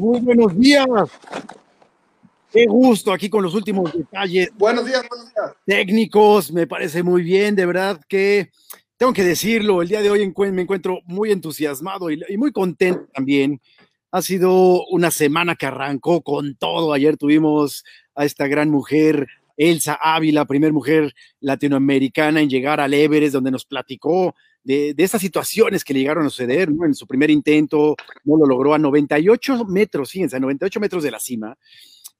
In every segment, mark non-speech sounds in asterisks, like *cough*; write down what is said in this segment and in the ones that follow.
Muy buenos días. Qué gusto aquí con los últimos detalles. Buenos días, buenos días. Técnicos, me parece muy bien, de verdad que tengo que decirlo, el día de hoy me encuentro muy entusiasmado y, muy contento también. Ha sido una semana que arrancó con todo. Ayer tuvimos a esta gran mujer, Elsa Ávila, primer mujer latinoamericana en llegar al Everest, donde nos platicó de, de estas situaciones que le llegaron a suceder, En su primer intento no lo logró a 98 metros, fíjense, a 98 metros de la cima,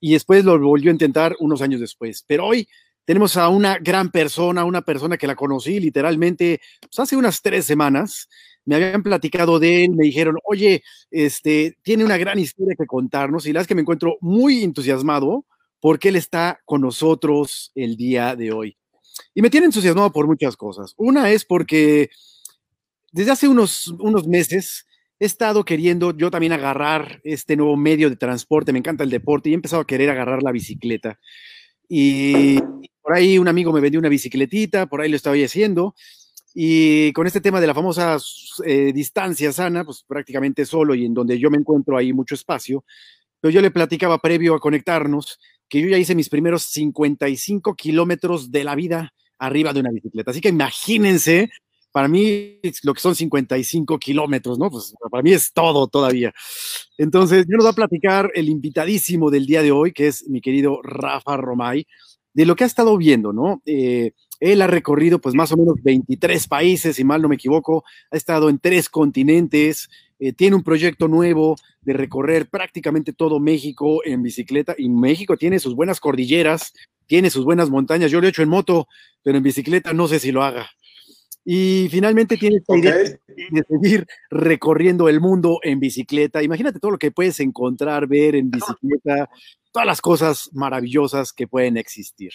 y después lo volvió a intentar unos años después. Pero hoy tenemos a una gran persona, una persona que la conocí literalmente pues, hace unas tres semanas. Me habían platicado de él, me dijeron, oye, este, tiene una gran historia que contarnos y la es que me encuentro muy entusiasmado porque él está con nosotros el día de hoy. Y me tiene entusiasmado por muchas cosas. Una es porque desde hace unos, unos meses he estado queriendo yo también agarrar este nuevo medio de transporte, me encanta el deporte y he empezado a querer agarrar la bicicleta. Y por ahí un amigo me vendió una bicicletita, por ahí lo estaba haciendo. Y con este tema de la famosa eh, distancia sana, pues prácticamente solo y en donde yo me encuentro ahí mucho espacio, pero yo le platicaba previo a conectarnos que yo ya hice mis primeros 55 kilómetros de la vida arriba de una bicicleta. Así que imagínense para mí lo que son 55 kilómetros, ¿no? Pues para mí es todo todavía. Entonces, yo nos va a platicar el invitadísimo del día de hoy, que es mi querido Rafa Romay, de lo que ha estado viendo, ¿no? Eh, él ha recorrido pues más o menos 23 países, si mal no me equivoco, ha estado en tres continentes, eh, tiene un proyecto nuevo de recorrer prácticamente todo México en bicicleta y México tiene sus buenas cordilleras, tiene sus buenas montañas, yo lo he hecho en moto, pero en bicicleta no sé si lo haga. Y finalmente tienes esta idea de seguir recorriendo el mundo en bicicleta. Imagínate todo lo que puedes encontrar, ver en bicicleta, todas las cosas maravillosas que pueden existir.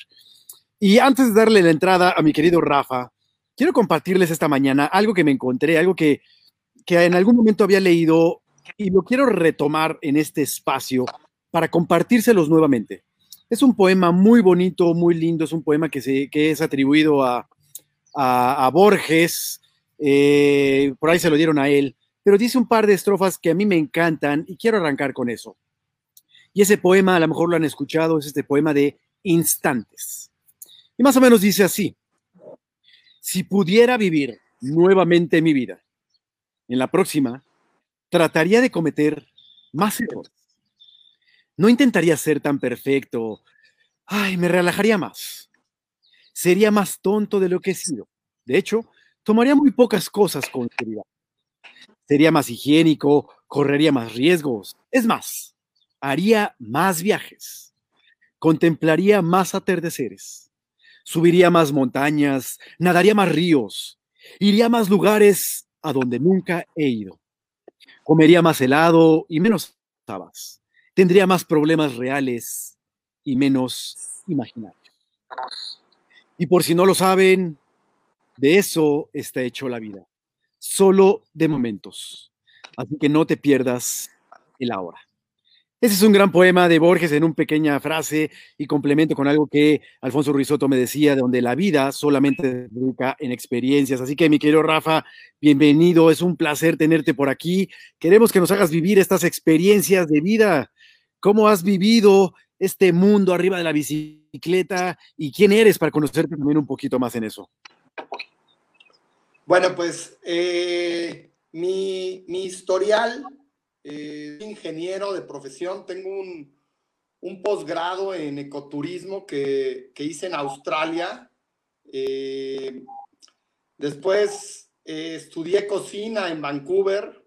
Y antes de darle la entrada a mi querido Rafa, quiero compartirles esta mañana algo que me encontré, algo que, que en algún momento había leído y lo quiero retomar en este espacio para compartírselos nuevamente. Es un poema muy bonito, muy lindo, es un poema que, se, que es atribuido a, a, Borges, eh, por ahí se lo dieron a él, pero dice un par de estrofas que a mí me encantan y quiero arrancar con eso. Y ese poema, a lo mejor lo han escuchado, es este poema de Instantes. Y más o menos dice así, si pudiera vivir nuevamente mi vida, en la próxima, trataría de cometer más errores. No intentaría ser tan perfecto. Ay, me relajaría más sería más tonto de lo que he sido. De hecho, tomaría muy pocas cosas con seriedad. Sería más higiénico, correría más riesgos. Es más, haría más viajes. Contemplaría más atardeceres. Subiría más montañas, nadaría más ríos. Iría a más lugares a donde nunca he ido. Comería más helado y menos tabas. Tendría más problemas reales y menos imaginarios. Y por si no lo saben, de eso está hecho la vida. Solo de momentos. Así que no te pierdas el ahora. Ese es un gran poema de Borges en una pequeña frase y complemento con algo que Alfonso Ruizotto me decía, de donde la vida solamente se en experiencias. Así que mi querido Rafa, bienvenido, es un placer tenerte por aquí. Queremos que nos hagas vivir estas experiencias de vida. ¿Cómo has vivido este mundo arriba de la bicicleta y quién eres para conocerte también un poquito más en eso. Bueno, pues eh, mi, historial, eh, ingeniero de profesión, tengo un, posgrado en ecoturismo que, hice en Australia. Eh, después estudié cocina en Vancouver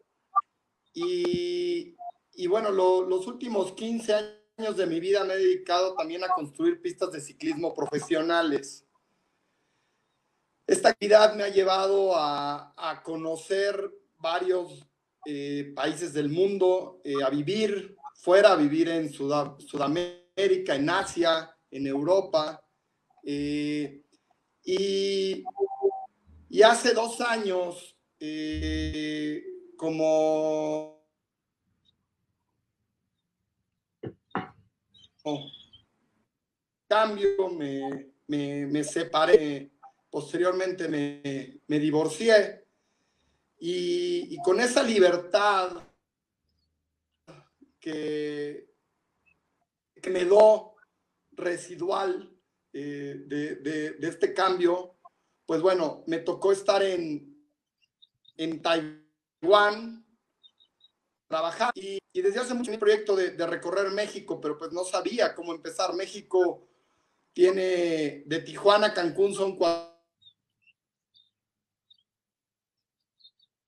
y, bueno, los últimos 15 años de mi vida me he dedicado también a construir pistas de ciclismo profesionales. Esta actividad me ha llevado a, conocer varios eh, países del mundo, eh, a vivir fuera, a vivir en Sudamérica, en Asia, en Europa. Eh, y, y, hace dos años, como cambio, me, me, separé, posteriormente me, me divorcié y, con esa libertad que, que me dio residual eh, de, este cambio, pues bueno, me tocó estar en, en Taiwán, trabajar y, desde hace mucho mi proyecto de, de, recorrer México, pero pues no sabía cómo empezar. México tiene de Tijuana a Cancún son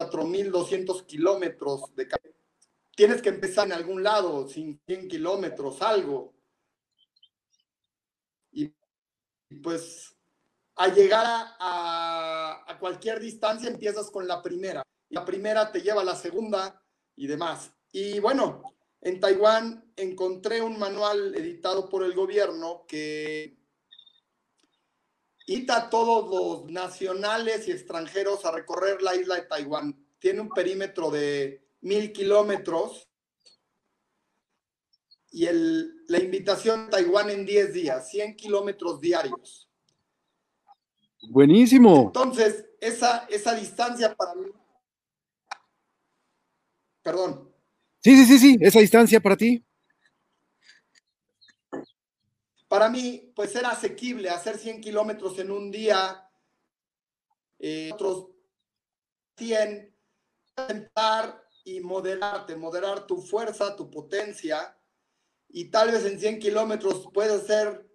4.200 kilómetros de Tienes que empezar en algún lado, 100 kilómetros, algo. Y pues al llegar a, a, cualquier distancia empiezas con la primera. La primera te lleva a la segunda y demás. Y bueno, en Taiwán encontré un manual editado por el gobierno que invita a todos los nacionales y extranjeros a recorrer la isla de Taiwán. Tiene un perímetro de mil kilómetros y el, la invitación a Taiwán en 10 días, 100 kilómetros diarios. Buenísimo. Entonces, esa, esa distancia para mí. Perdón. Sí, sí, sí, sí, esa distancia para ti. Para mí, pues era asequible hacer 100 kilómetros en un día, eh, otros 100, intentar y moderarte, moderar tu fuerza, tu potencia, y tal vez en 100 kilómetros puedes hacer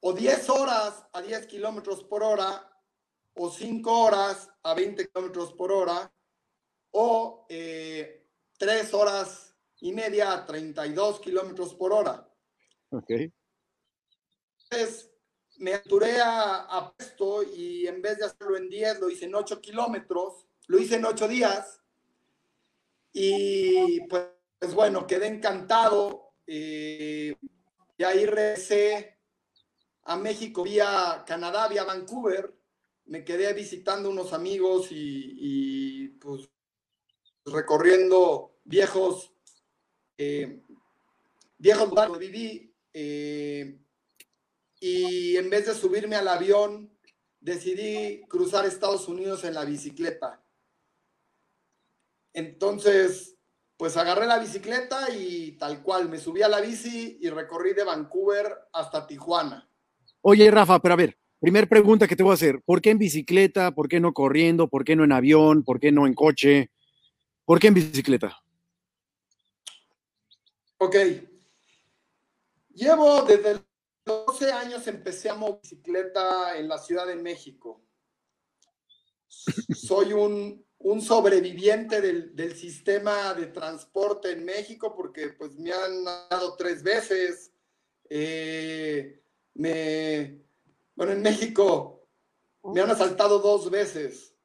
o 10 horas a 10 kilómetros por hora, o 5 horas a 20 kilómetros por hora, o eh, 3 horas y media a 32 kilómetros por hora. Ok. Entonces, me aturé a, esto y en vez de hacerlo en 10, lo hice en 8 kilómetros, lo hice en 8 días. Y pues, pues bueno, quedé encantado. Eh, y ahí regresé a México vía Canadá, vía Vancouver. Me quedé visitando unos amigos y, pues recorriendo viejos, eh, viejos lugares donde viví. Eh, y en vez de subirme al avión, decidí cruzar Estados Unidos en la bicicleta. Entonces, pues agarré la bicicleta y tal cual, me subí a la bici y recorrí de Vancouver hasta Tijuana. Oye, Rafa, pero a ver, primer pregunta que te voy a hacer, ¿por qué en bicicleta? ¿Por qué no corriendo? ¿Por qué no en avión? ¿Por qué no en coche? ¿Por qué en bicicleta? Ok. Llevo desde los 12 años empecé a mover bicicleta en la Ciudad de México. Soy un, sobreviviente del, sistema de transporte en México porque pues me han dado tres veces. Eh, me, bueno, en México me han asaltado dos veces.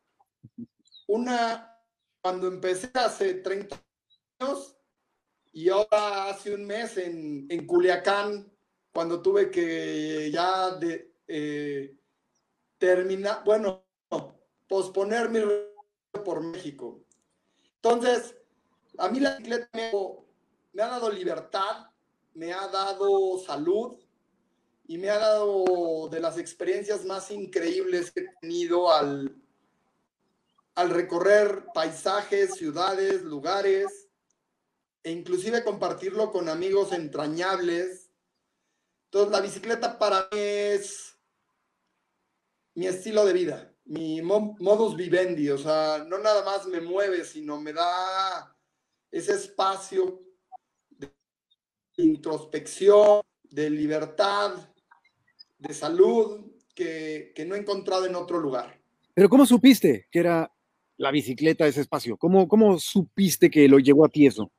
Una cuando empecé hace 30 años y ahora hace un mes en Culiacán, cuando tuve que ya de, eh, terminar, bueno, posponer mi por México. Entonces, a mí la bicicleta me, me ha dado libertad, me ha dado salud, y me ha dado de las experiencias más increíbles que he tenido al, al recorrer paisajes, ciudades, lugares, e inclusive compartirlo con amigos entrañables. Entonces, la bicicleta para mí es mi estilo de vida, mi modus vivendi, o sea, no nada más me mueve, sino me da ese espacio de introspección, de libertad, de salud que, no he encontrado en otro lugar. Pero ¿cómo supiste que era la bicicleta ese espacio? ¿Cómo, cómo supiste que lo llevó a ti eso?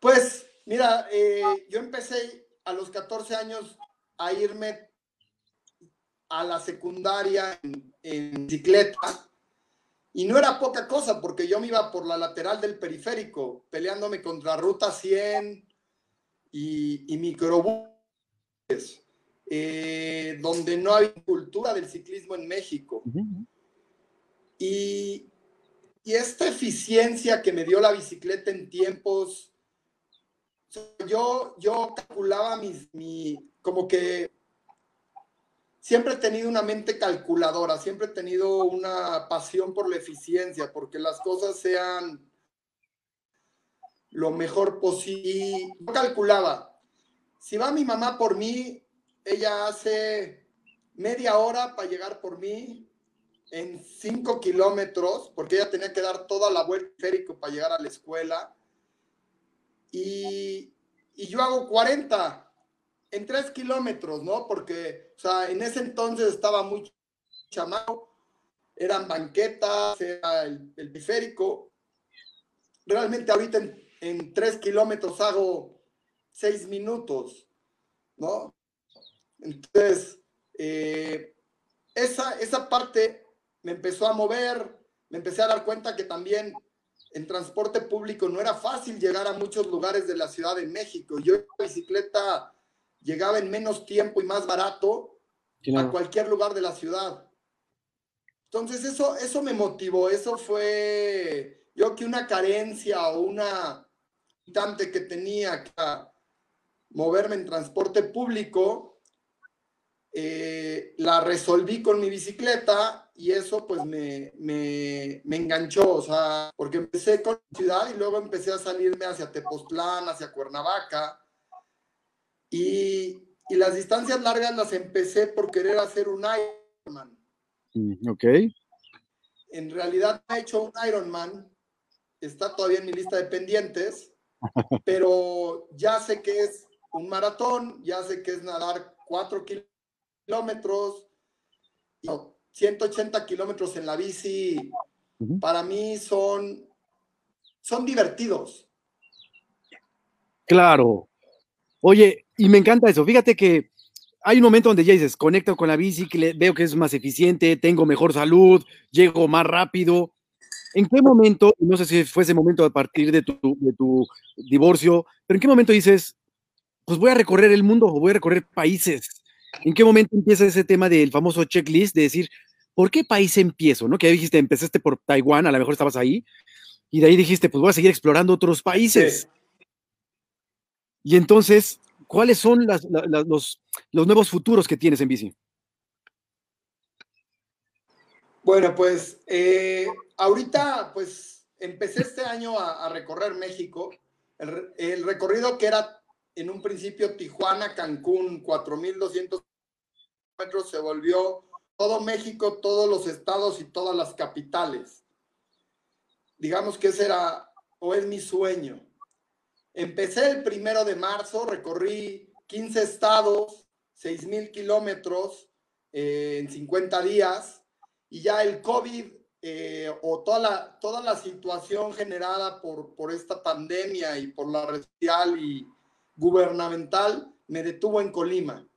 Pues mira, eh, yo empecé a los 14 años a irme a la secundaria en, en, bicicleta y no era poca cosa porque yo me iba por la lateral del periférico peleándome contra Ruta 100, y, y microbuses, eh, donde no hay cultura del ciclismo en México. y, y, esta eficiencia que me dio la bicicleta en tiempos, yo, yo calculaba mis, mi, como que siempre he tenido una mente calculadora, siempre he tenido una pasión por la eficiencia, porque las cosas sean lo mejor posible. Yo calculaba, si va mi mamá por mí, ella hace media hora para llegar por mí en cinco kilómetros, porque ella tenía que dar toda la vuelta férico para llegar a la escuela. Y, yo hago 40 en tres kilómetros, ¿no? Porque, o sea, en ese entonces estaba muy chamado, eran banquetas, era el, el biférico. Realmente ahorita en, en tres kilómetros hago seis minutos, ¿no? Entonces, eh, esa, esa parte me empezó a mover, me empecé a dar cuenta que también en transporte público no era fácil llegar a muchos lugares de la Ciudad de México. Yo en bicicleta llegaba en menos tiempo y más barato a cualquier lugar de la ciudad. Entonces eso, eso me motivó, eso fue yo que una carencia o una que tenía que moverme en transporte público, eh, la resolví con mi bicicleta y eso pues me, me, me, enganchó, o sea, porque empecé con la ciudad y luego empecé a salirme hacia Tepoztlán, hacia Cuernavaca y, y las distancias largas las empecé por querer hacer un Ironman. Mm, ok. En realidad he hecho un Ironman, está todavía en mi lista de pendientes, *laughs* pero ya sé que es un maratón, ya sé que es nadar 4 kilómetros, 180 kilómetros en la bici, para mí son, son divertidos. Claro. Oye, y me encanta eso. Fíjate que hay un momento donde ya dices, conecto con la bici, que veo que es más eficiente, tengo mejor salud, llego más rápido. ¿En qué momento, no sé si fue ese momento a partir de tu, de tu divorcio, pero en qué momento dices, pues voy a recorrer el mundo o voy a recorrer países? ¿En qué momento empieza ese tema del famoso checklist de decir, ¿por qué país empiezo? ¿No? Que ya dijiste, empezaste por Taiwán, a lo mejor estabas ahí, y de ahí dijiste, pues voy a seguir explorando otros países. Y entonces, ¿cuáles son las, los, los nuevos futuros que tienes en bici? Bueno, pues eh, ahorita, pues empecé este año a, recorrer México. El, recorrido que era en un principio Tijuana, Cancún, 4.200 metros, se volvió todo México, todos los estados y todas las capitales. Digamos que ese era o es mi sueño. Empecé el primero de marzo, recorrí 15 estados, 6.000 kilómetros eh, en 50 días y ya el COVID eh, o toda la, toda la situación generada por, por esta pandemia y por la y gubernamental me detuvo en Colima.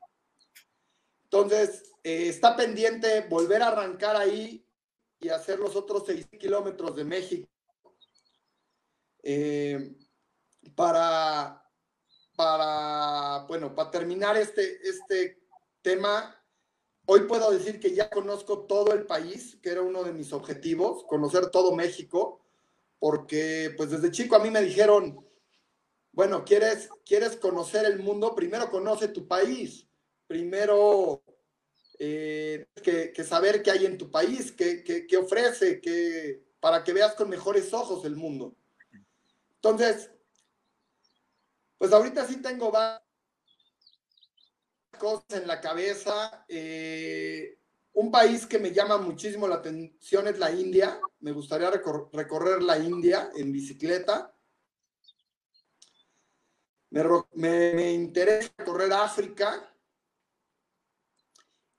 Entonces, eh, está pendiente volver a arrancar ahí y hacer los otros seis kilómetros de México eh, para, para, bueno, para terminar este, este tema, Hoy puedo decir que ya conozco todo el país, que era uno de mis objetivos, conocer todo México, porque pues desde chico a mí me dijeron, bueno, ¿quieres, quieres conocer el mundo? Primero conoce tu país, primero eh, que, saber qué hay en tu país, qué, qué, ofrece, qué, para que veas con mejores ojos el mundo. Entonces, pues ahorita sí tengo cosas en la cabeza. Eh, un país que me llama muchísimo la atención es la India. Me gustaría recorrer la India en bicicleta. Me, interesa recorrer África.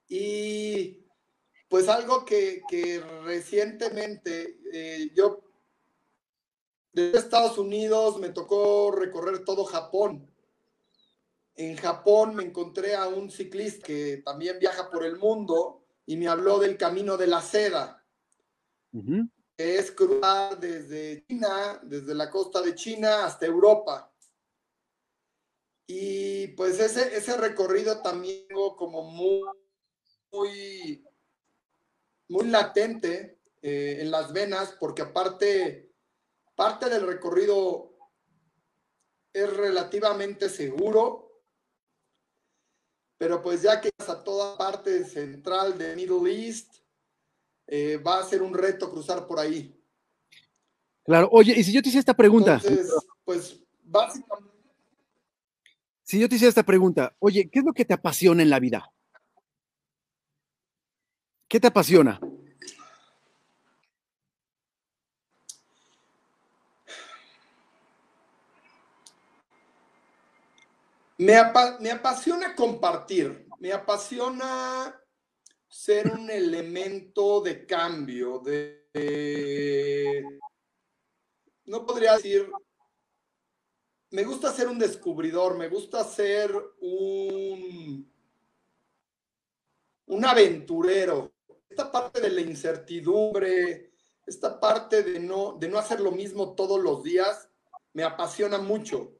Y pues algo que, recientemente eh, yo de Estados Unidos me tocó recorrer todo Japón en Japón me encontré a un ciclista que también viaja por el mundo y me habló del camino de la seda, que es cruzar desde China, desde la costa de China hasta Europa. Y pues ese, ese recorrido también como muy, muy, muy latente eh, en las venas, porque aparte, parte del recorrido es relativamente seguro, pero pues ya que a toda parte central de Middle East, eh, va a ser un reto cruzar por ahí. Claro, oye, y si yo te hice esta pregunta. Entonces, pues básicamente. Si yo te hice esta pregunta, oye, ¿qué es lo que te apasiona en la vida? ¿Qué te apasiona? Me, apasiona compartir, me apasiona ser un elemento de cambio, de, no podría decir, me gusta ser un descubridor, me gusta ser un, un aventurero. Esta parte de la incertidumbre, esta parte de no, de no hacer lo mismo todos los días, me apasiona mucho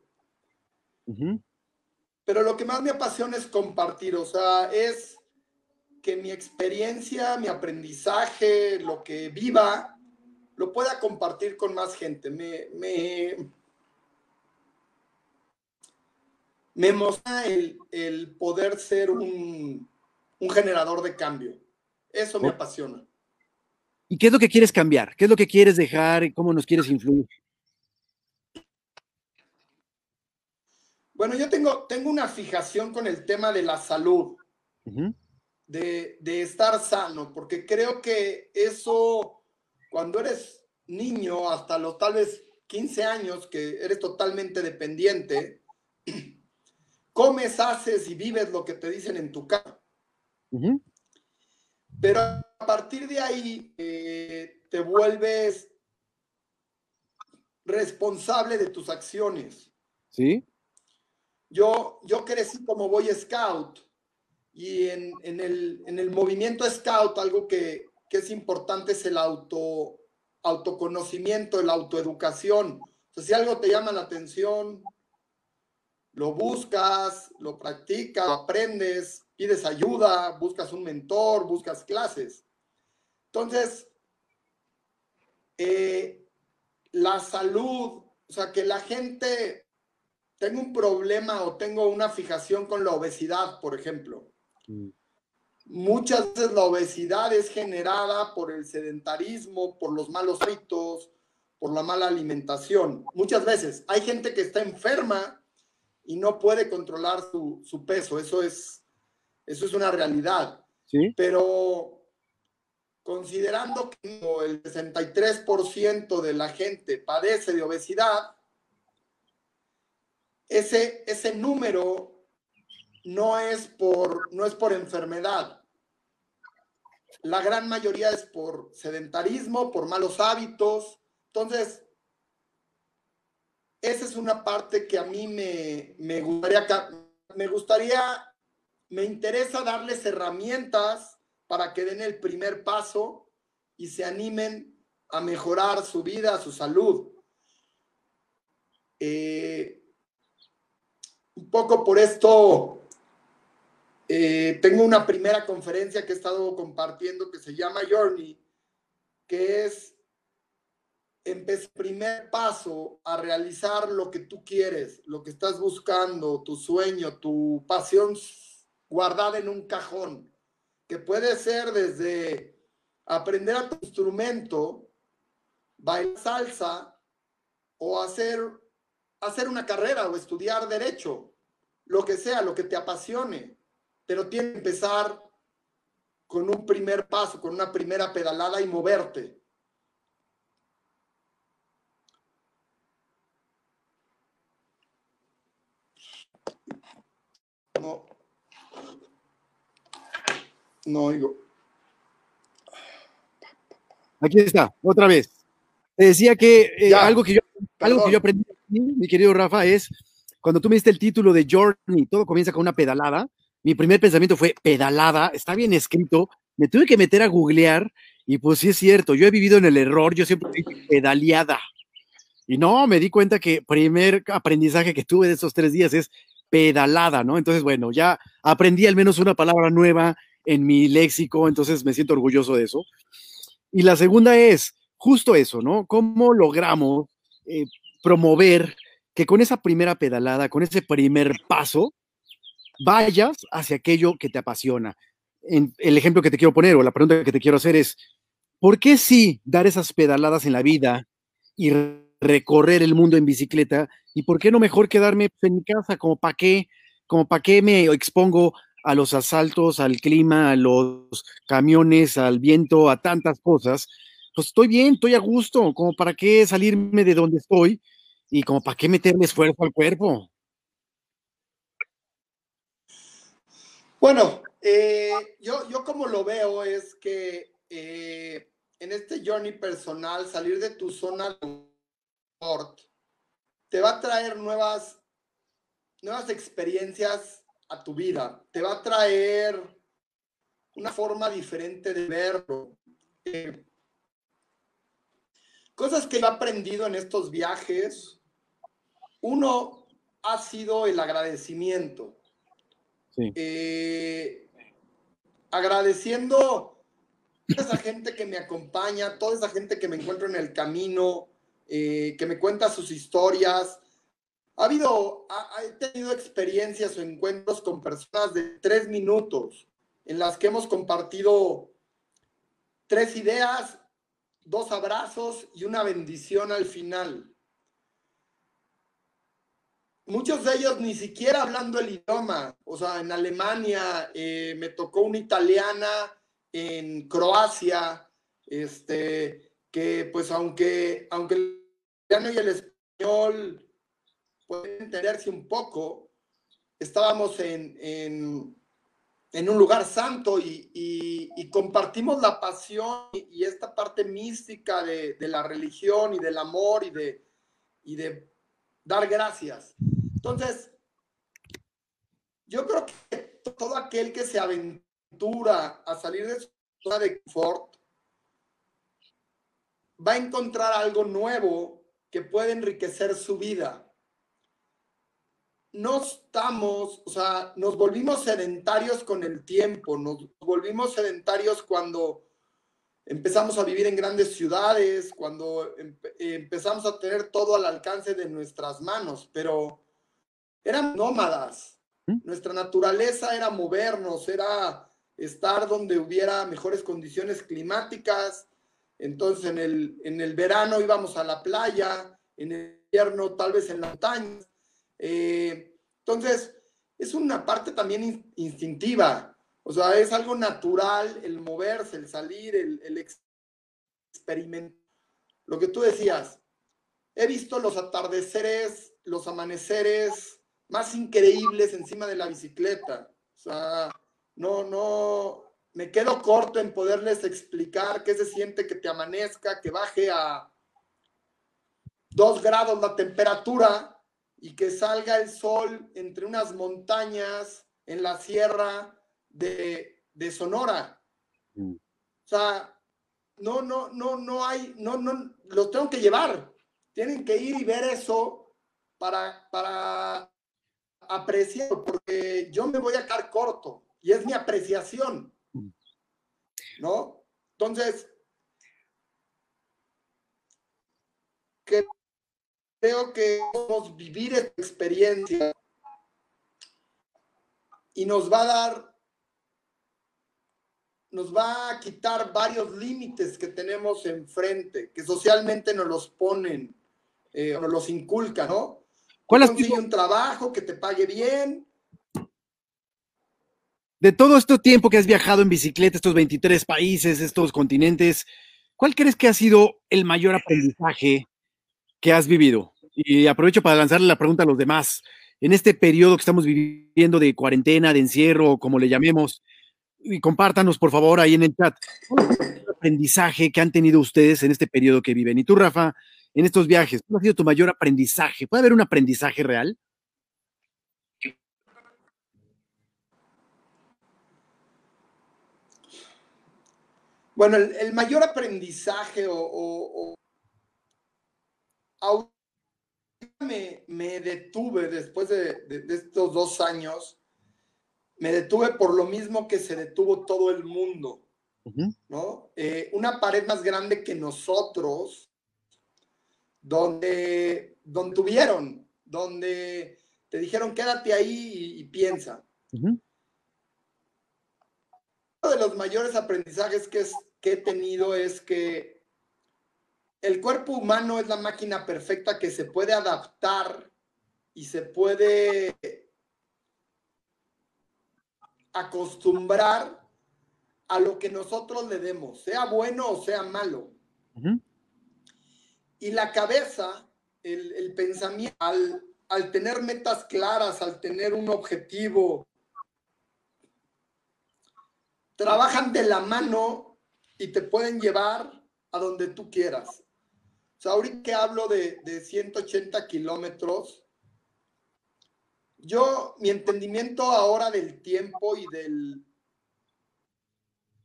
pero lo que más me apasiona es compartir, o sea, es que mi experiencia, mi aprendizaje, lo que viva, lo pueda compartir con más gente. Me, me, me emociona el, poder ser un, generador de cambio. Eso me apasiona. ¿Y qué es lo que quieres cambiar? ¿Qué es lo que quieres dejar? ¿Cómo nos quieres influir? Bueno, yo tengo, tengo una fijación con el tema de la salud, de, estar sano, porque creo que eso, cuando eres niño, hasta los tal vez 15 años, que eres totalmente dependiente, comes, haces y vives lo que te dicen en tu casa. Pero a partir de ahí eh, te vuelves responsable de tus acciones. Sí. Yo, yo crecí como Boy Scout y en, el, movimiento Scout algo que, es importante es el auto, autoconocimiento, la autoeducación. si algo te llama la atención, lo buscas, lo practicas, lo aprendes, pides ayuda, buscas un mentor, buscas clases. Entonces, eh, la salud, o sea, que la gente tengo un problema o tengo una fijación con la obesidad, por ejemplo. Mm. Muchas veces la obesidad es generada por el sedentarismo, por los malos hábitos, por la mala alimentación. Muchas veces hay gente que está enferma y no puede controlar su, peso. Eso es, eso es una realidad. ¿Sí? Pero considerando que el 63% de la gente padece de obesidad, ese, ese número no es, por, no es por enfermedad. La gran mayoría es por sedentarismo, por malos hábitos. Entonces, esa es una parte que a mí me, me gustaría, me gustaría, me interesa darles herramientas para que den el primer paso y se animen a mejorar su vida, su salud. Eh, un poco por esto eh, tengo una primera conferencia que he estado compartiendo que se llama Journey, que es empezar primer paso a realizar lo que tú quieres, lo que estás buscando, tu sueño, tu pasión guardada en un cajón, que puede ser desde aprender a tu instrumento, bailar salsa o hacer hacer una carrera o estudiar derecho, lo que sea, lo que te apasione, pero tiene que empezar con un primer paso, con una primera pedalada y moverte. No. No oigo. Aquí está, otra vez. Te decía que eh, algo que yo, algo que yo aprendí mi querido Rafa, es cuando tú me diste el título de Journey, todo comienza con una pedalada. Mi primer pensamiento fue pedalada, está bien escrito. Me tuve que meter a googlear y pues sí es cierto, yo he vivido en el error, yo siempre dije pedaleada. Y no, me di cuenta que primer aprendizaje que tuve de esos tres días es pedalada, ¿no? Entonces, bueno, ya aprendí al menos una palabra nueva en mi léxico, entonces me siento orgulloso de eso. Y la segunda es justo eso, ¿no? ¿Cómo logramos eh, promover que con esa primera pedalada, con ese primer paso, vayas hacia aquello que te apasiona. En el ejemplo que te quiero poner o la pregunta que te quiero hacer es, ¿por qué sí dar esas pedaladas en la vida y recorrer el mundo en bicicleta? ¿Y por qué no mejor quedarme en mi casa? Como para qué, como para qué me expongo a los asaltos, al clima, a los camiones, al viento, a tantas cosas? Pues estoy bien, estoy a gusto, como para qué salirme de donde estoy y como para qué meterle esfuerzo al cuerpo. Bueno, eh, yo, yo como lo veo es que eh, en este journey personal, salir de tu zona de confort te va a traer nuevas, nuevas experiencias a tu vida, te va a traer una forma diferente de verlo. Eh, cosas que he aprendido en estos viajes, uno ha sido el agradecimiento. Eh, agradeciendo a esa gente que me acompaña, toda esa gente que me encuentro en el camino, eh, que me cuenta sus historias. Ha habido, he tenido experiencias o encuentros con personas de tres minutos en las que hemos compartido tres ideas, dos abrazos y una bendición al final muchos de ellos ni siquiera hablando el idioma. O sea, en Alemania eh, me tocó una italiana, en Croacia, este, que pues aunque, aunque el italiano y el español pueden entenderse un poco, estábamos en, en, un lugar santo y, y, compartimos la pasión y, esta parte mística de, de, la religión y del amor y de, y de dar gracias. Entonces, yo creo que todo aquel que se aventura a salir de su zona de confort va a encontrar algo nuevo que puede enriquecer su vida. No estamos, o sea, nos volvimos sedentarios con el tiempo, nos volvimos sedentarios cuando empezamos a vivir en grandes ciudades, cuando empezamos a tener todo al alcance de nuestras manos, pero eran nómadas. ¿Mm? Nuestra naturaleza era movernos, era estar donde hubiera mejores condiciones climáticas. Entonces en el, en el verano íbamos a la playa, en el invierno tal vez en la montaña. Eh, entonces es una parte también instintiva, o sea, es algo natural el moverse, el salir, el, el experimentar. Lo que tú decías, he visto los atardeceres, los amaneceres, más increíbles encima de la bicicleta. O sea, no, no, me quedo corto en poderles explicar qué se siente que te amanezca, que baje a dos grados la temperatura y que salga el sol entre unas montañas en la sierra de, Sonora. Mm. O sea, no, no, no, no hay, no, no, los tengo que llevar. Tienen que ir y ver eso para, para apreciado, porque yo me voy a quedar corto y es mi apreciación, ¿no? Entonces, creo que podemos vivir esta experiencia y nos va a dar, nos va a quitar varios límites que tenemos enfrente, que socialmente nos los ponen, eh, nos los inculcan, ¿no? ¿Cuál has sido un trabajo que te pague bien? De todo este tiempo que has viajado en bicicleta, estos 23 países, estos continentes, ¿cuál crees que ha sido el mayor aprendizaje que has vivido? Y aprovecho para lanzarle la pregunta a los demás. En este periodo que estamos viviendo de cuarentena, de encierro, como le llamemos, y compártanos por favor ahí en el chat, ¿cuál es el aprendizaje que han tenido ustedes en este periodo que viven? Y tú, Rafa, en estos viajes? ¿Cuál ha sido tu mayor aprendizaje? ¿Puede haber un aprendizaje real? Bueno, el, mayor aprendizaje o, me, detuve después de, estos dos años, me detuve por lo mismo que se detuvo todo el mundo, ¿no? Eh, una pared más grande que nosotros donde, donde tuvieron, donde te dijeron quédate ahí y, piensa. De los mayores aprendizajes que, que he tenido es que el cuerpo humano es la máquina perfecta que se puede adaptar y se puede acostumbrar a lo que nosotros le demos, sea bueno o sea malo. Y la cabeza, el, pensamiento, al, al tener metas claras, al tener un objetivo, trabajan de la mano y te pueden llevar a donde tú quieras. O sea, ahorita que hablo de, de 180 kilómetros, yo, mi entendimiento ahora del tiempo y del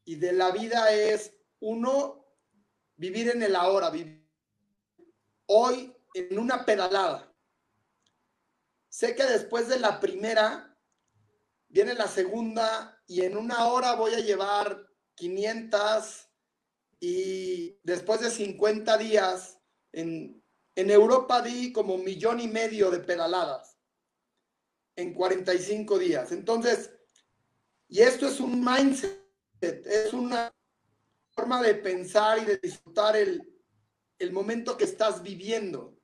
y de la vida es uno vivir en el ahora, vivir hoy en una pedalada. Sé que después de la primera viene la segunda y en una hora voy a llevar 500 y después de 50 días en, en Europa di como un millón y medio de pedaladas en 45 días. Entonces, y esto es un mindset, es una forma de pensar y de disfrutar el, el momento que estás viviendo.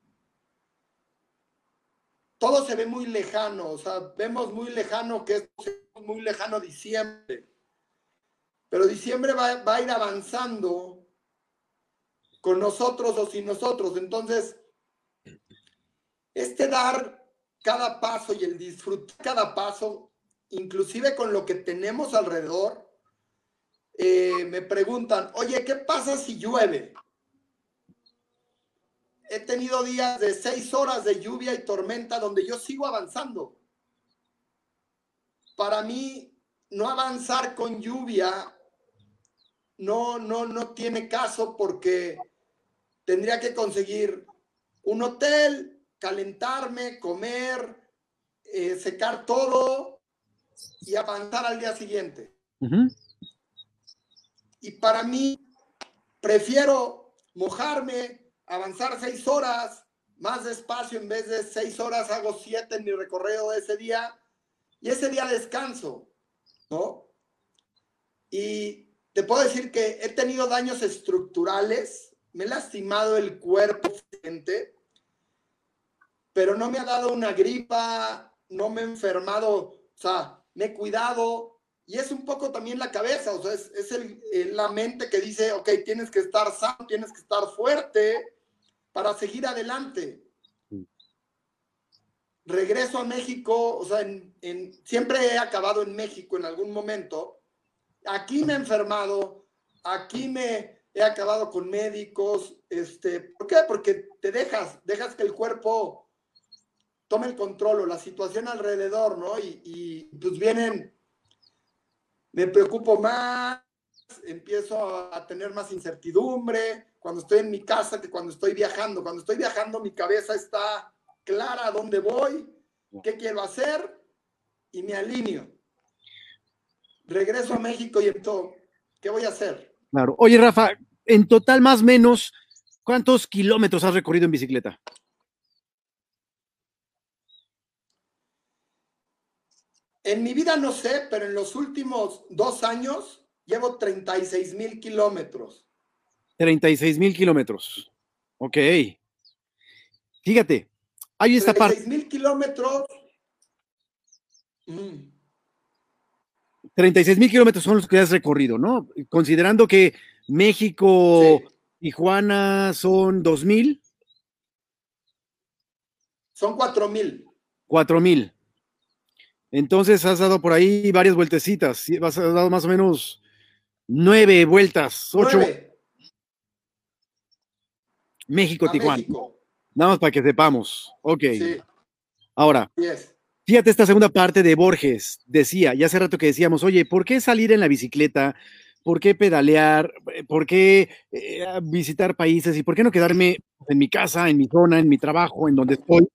Todo se ve muy lejano, o sea, vemos muy lejano que es muy lejano diciembre, pero diciembre va, va a ir avanzando con nosotros o sin nosotros. Entonces, este dar cada paso y el disfrutar cada paso, inclusive con lo que tenemos alrededor, eh, me preguntan, oye, ¿qué pasa si llueve? He tenido días de seis horas de lluvia y tormenta donde yo sigo avanzando. Para mí, no avanzar con lluvia no, no, no tiene caso porque tendría que conseguir un hotel, calentarme, comer, eh, secar todo y avanzar al día siguiente. Y para mí, prefiero mojarme, avanzar seis horas más despacio, en vez de seis horas hago siete en mi recorrido de ese día y ese día descanso, ¿no? Y te puedo decir que he tenido daños estructurales, me he lastimado el cuerpo, gente, pero no me ha dado una gripa, no me he enfermado, o sea, me he cuidado. Y es un poco también la cabeza, o sea, es, el, la mente que dice, ok, tienes que estar sano, tienes que estar fuerte para seguir adelante. Regreso a México, o sea, en, siempre he acabado en México en algún momento. Aquí me he enfermado, aquí me he acabado con médicos. Este, ¿Por qué? Porque te dejas, dejas que el cuerpo tome el control o la situación alrededor, ¿no? Y, pues vienen, me preocupo más, empiezo a tener más incertidumbre cuando estoy en mi casa que cuando estoy viajando. Cuando estoy viajando mi cabeza está clara a dónde voy, qué quiero hacer y me alineo. Regreso a México y entonces, ¿qué voy a hacer? Claro. Oye, Rafa, en total más o menos, ¿cuántos kilómetros has recorrido en bicicleta? En mi vida no sé, pero en los últimos dos años llevo 36 mil kilómetros. 36 mil kilómetros. Ok. Fíjate, hay esta parte. 36 mil kilómetros. 36 mm. mil kilómetros son los que has recorrido, ¿no? Considerando que México, y Tijuana son 2 mil. Son 4 mil. 4 mil. Entonces has dado por ahí varias vueltecitas, has dado más o menos nueve vueltas, ocho. México, Tijuana. Nada más para que sepamos. Ok. Ahora, fíjate esta segunda parte de Borges. Decía, ya hace rato que decíamos, oye, ¿por qué salir en la bicicleta? ¿Por qué pedalear? ¿Por qué eh, visitar países? ¿Y por qué no quedarme en mi casa, en mi zona, en mi trabajo, en donde estoy?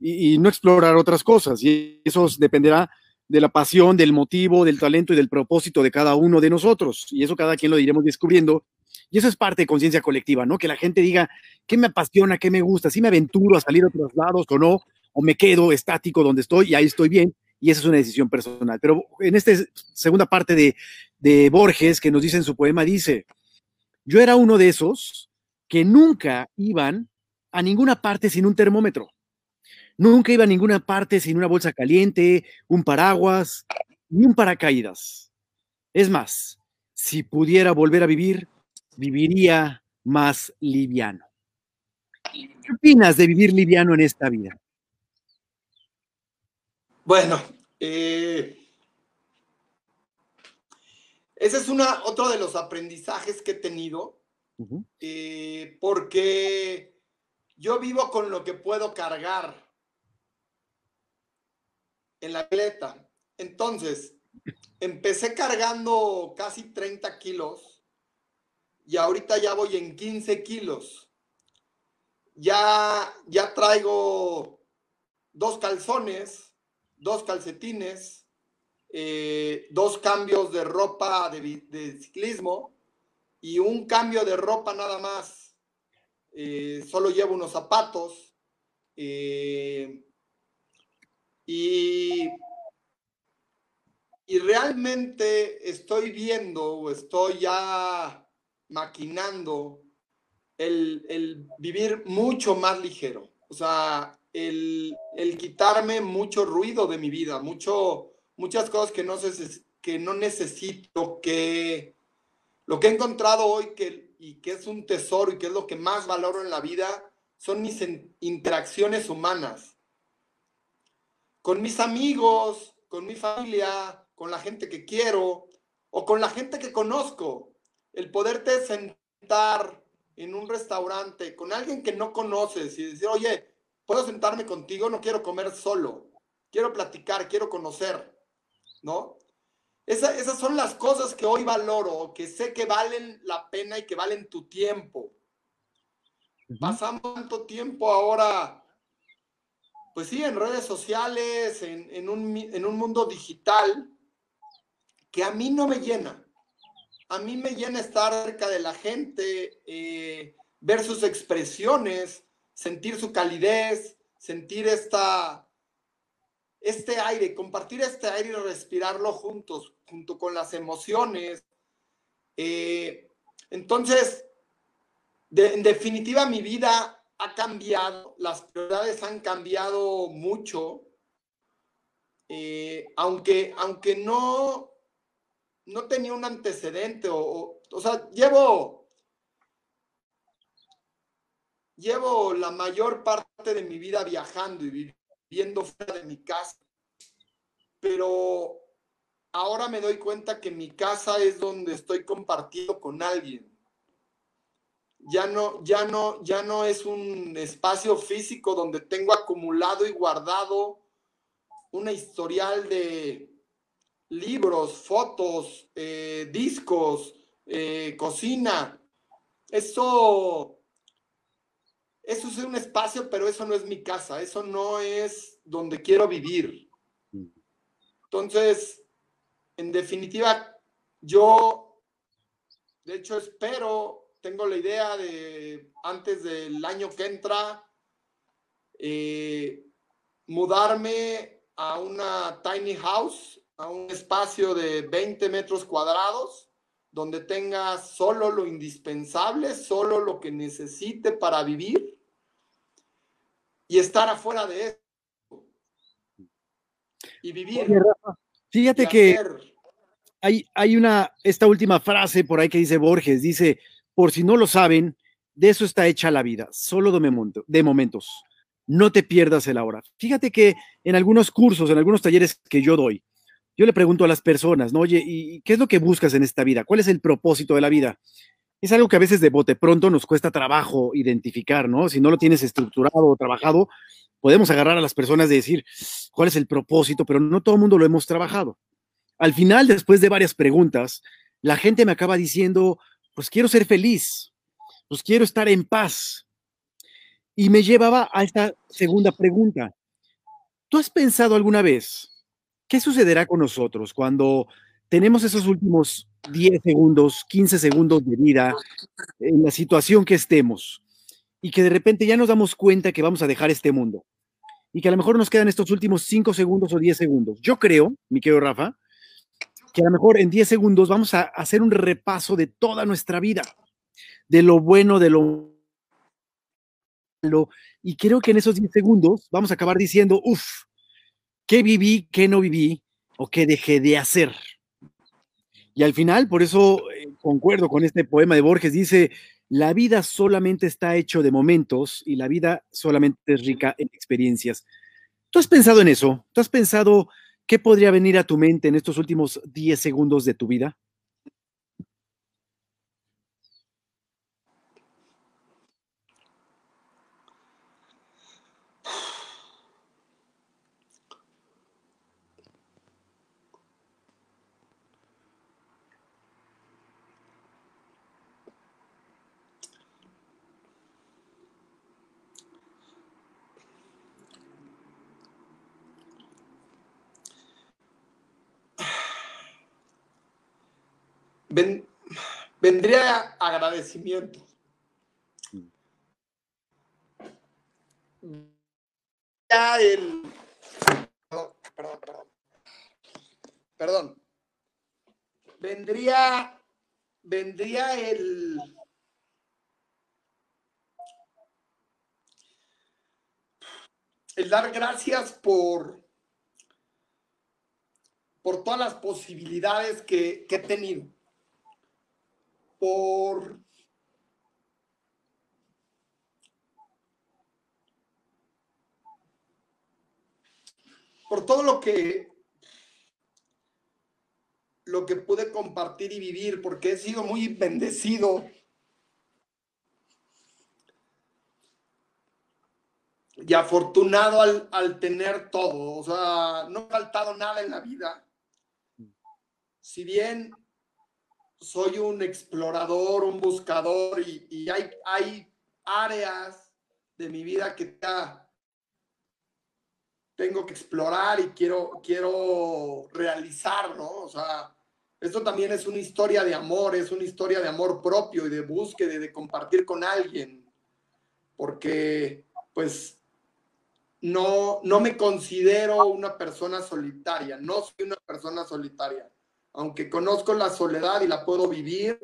y, no explorar otras cosas. Y eso dependerá de la pasión, del motivo, del talento y del propósito de cada uno de nosotros. Y eso cada quien lo iremos descubriendo. Y eso es parte de conciencia colectiva, ¿no? Que la gente diga, ¿qué me apasiona? ¿Qué me gusta? ¿Si me aventuro a salir a otros lados o no? ¿O me quedo estático donde estoy y ahí estoy bien? y esa es una decisión personal. Pero en esta segunda parte de, de Borges, que nos dice en su poema, dice, yo era uno de esos que nunca iban a ninguna parte sin un termómetro. Nunca iba a ninguna parte sin una bolsa caliente, un paraguas ni un paracaídas. Es más, si pudiera volver a vivir, viviría más liviano. ¿Qué opinas de vivir liviano en esta vida? Bueno, eh, ese es una, otro de los aprendizajes que he tenido, eh, porque yo vivo con lo que puedo cargar en la atleta. Entonces, empecé cargando casi 30 kilos y ahorita ya voy en 15 kilos. Ya, ya traigo dos calzones, dos calcetines, eh, dos cambios de ropa de, ciclismo y un cambio de ropa nada más. Eh, solo llevo unos zapatos. Eh, y, y realmente estoy viendo o estoy ya maquinando el, el, vivir mucho más ligero. O sea, el, el, quitarme mucho ruido de mi vida, mucho, muchas cosas que no, que no necesito, que lo que he encontrado hoy que, y que es un tesoro y que es lo que más valoro en la vida son mis interacciones humanas con mis amigos, con mi familia, con la gente que quiero o con la gente que conozco. El poderte sentar en un restaurante con alguien que no conoces y decir, oye, ¿puedo sentarme contigo? No quiero comer solo. Quiero platicar, quiero conocer, ¿no? esas son las cosas que hoy valoro, que sé que valen la pena y que valen tu tiempo. Pasamos tanto tiempo ahora pues sí, en redes sociales, en, un, mundo digital, que a mí no me llena. A mí me llena estar cerca de la gente, eh, ver sus expresiones, sentir su calidez, sentir esta, este aire, compartir este aire y respirarlo juntos, junto con las emociones. Eh, entonces, en definitiva, mi vida ha cambiado, las prioridades han cambiado mucho, eh, aunque, aunque no, no tenía un antecedente, o, o, sea, llevo, llevo la mayor parte de mi vida viajando y viviendo fuera de mi casa, pero ahora me doy cuenta que mi casa es donde estoy compartiendo con alguien ya no, ya no, ya no es un espacio físico donde tengo acumulado y guardado una historial de libros, fotos, eh, discos, eh, cocina. Eso, eso es un espacio, pero eso no es mi casa, eso no es donde quiero vivir. Entonces, en definitiva, yo, de hecho, espero tengo la idea de antes del año que entra eh, mudarme a una tiny house, a un espacio de 20 metros cuadrados, donde tenga solo lo indispensable, solo lo que necesite para vivir y estar afuera de eso. Y vivir. fíjate que hay, hay una, esta última frase por ahí que dice Borges, dice, por si no lo saben, de eso está hecha la vida, solo de, momentos. No te pierdas el ahora. Fíjate que en algunos cursos, en algunos talleres que yo doy, yo le pregunto a las personas, ¿no? Oye, ¿y qué es lo que buscas en esta vida? ¿Cuál es el propósito de la vida? Es algo que a veces de bote pronto nos cuesta trabajo identificar, ¿no? Si no lo tienes estructurado o trabajado, podemos agarrar a las personas y decir cuál es el propósito, pero no todo el mundo lo hemos trabajado. Al final, después de varias preguntas, la gente me acaba diciendo, pues quiero ser feliz, pues quiero estar en paz. Y me llevaba a esta segunda pregunta. ¿Tú has pensado alguna vez qué sucederá con nosotros cuando tenemos esos últimos 10 segundos, 15 segundos de vida en la situación que estemos y que de repente ya nos damos cuenta que vamos a dejar este mundo? y que a lo mejor nos quedan estos últimos 5 segundos o 10 segundos. Yo creo, mi querido Rafa, que a lo mejor en 10 segundos vamos a hacer un repaso de toda nuestra vida, de lo bueno, de lo malo, y creo que en esos 10 segundos vamos a acabar diciendo, uff, ¿qué viví, qué no viví o qué dejé de hacer? Y al final, por eso eh, concuerdo con este poema de Borges, dice, la vida solamente está hecho de momentos y la vida solamente es rica en experiencias. ¿Tú has pensado en eso? ¿Tú has pensado qué podría venir a tu mente en estos últimos 10 segundos de tu vida? Vendría agradecimiento. Ya el. Perdón, perdón, perdón. Perdón. Vendría. Vendría el. El dar gracias por. Por todas las posibilidades que, que he tenido por por todo lo que lo que pude compartir y vivir, porque he sido muy bendecido. Y afortunado al, al tener todo. O sea, no ha faltado nada en la vida. Si bien soy un explorador, un buscador y, hay, hay áreas de mi vida que tengo que explorar y quiero, quiero realizar, ¿no? O sea, esto también es una historia de amor, es una historia de amor propio y de búsqueda, de compartir con alguien, porque pues no, no me considero una persona solitaria, no soy una persona solitaria aunque conozco la soledad y la puedo vivir,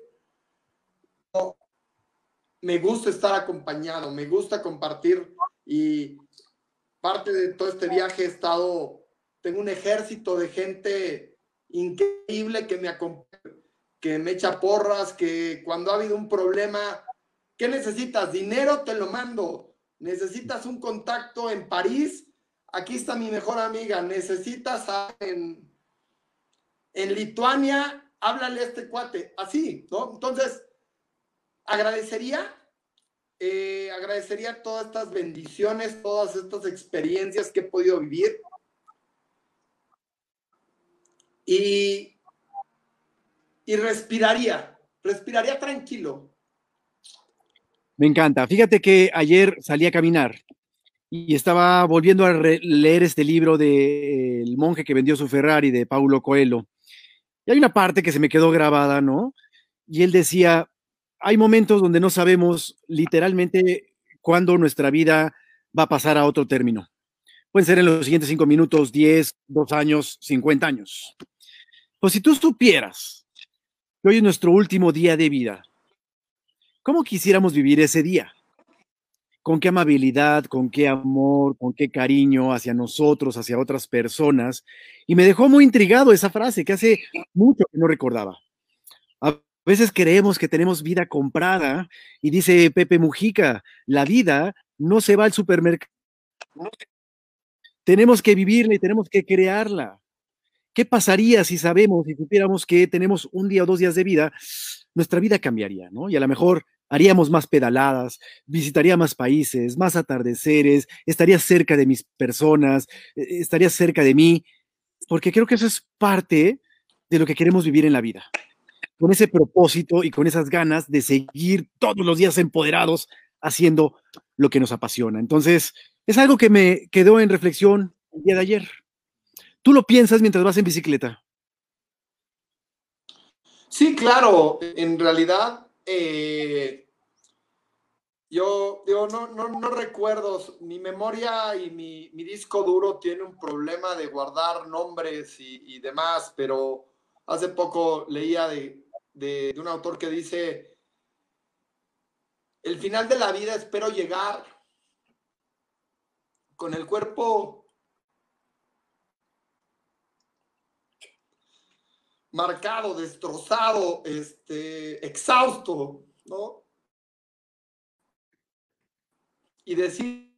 me gusta estar acompañado, me gusta compartir y parte de todo este viaje he estado, tengo un ejército de gente increíble que me que me echa porras, que cuando ha habido un problema, ¿qué necesitas? Dinero, te lo mando. ¿Necesitas un contacto en París? Aquí está mi mejor amiga. ¿Necesitas en en Lituania, háblale este cuate, así, ¿no? Entonces, agradecería, eh, agradecería todas estas bendiciones, todas estas experiencias que he podido vivir. Y, y respiraría, respiraría tranquilo. Me encanta. Fíjate que ayer salí a caminar y estaba volviendo a leer este libro de El monje que vendió su Ferrari de Paulo Coelho. Y hay una parte que se me quedó grabada, ¿no? Y él decía, hay momentos donde no sabemos literalmente cuándo nuestra vida va a pasar a otro término. Pueden ser en los siguientes cinco minutos, diez, dos años, cincuenta años. Pues si tú supieras que hoy es nuestro último día de vida, ¿cómo quisiéramos vivir ese día? Con qué amabilidad, con qué amor, con qué cariño hacia nosotros, hacia otras personas. Y me dejó muy intrigado esa frase que hace mucho que no recordaba. A veces creemos que tenemos vida comprada y dice Pepe Mujica, la vida no se va al supermercado. Tenemos que vivirla y tenemos que crearla. ¿Qué pasaría si sabemos, si supiéramos que tenemos un día o dos días de vida? Nuestra vida cambiaría, ¿no? Y a lo mejor haríamos más pedaladas, visitaría más países, más atardeceres, estaría cerca de mis personas, e, estaría cerca de mí, porque creo que eso es parte de lo que queremos vivir en la vida, con ese propósito y con esas ganas de seguir todos los días empoderados haciendo lo que nos apasiona. Entonces, es algo que me quedó en reflexión el día de ayer. ¿Tú lo piensas mientras vas en bicicleta? Sí, claro, en realidad eh, Yo, yo no, no, recuerdo, mi memoria y mi, mi, disco duro tiene un problema de guardar nombres y, demás, pero hace poco leía de, de, un autor que dice, el final de la vida espero llegar con el cuerpo marcado, destrozado, este, exhausto, ¿no? y decir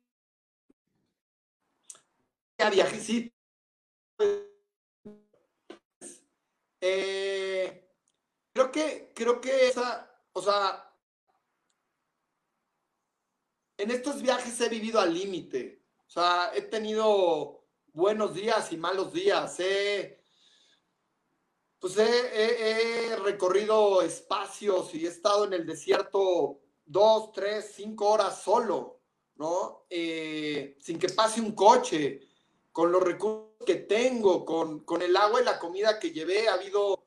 a viajecito. Eh, creo que, creo que esa, o sea, en estos viajes he vivido al límite. O sea, he tenido buenos días y malos días. He, pues he, recorrido espacios y he estado en el desierto dos, tres, cinco horas solo. ¿no? Eh, sin que pase un coche, con los recursos que tengo, con, con, el agua y la comida que llevé. Ha habido,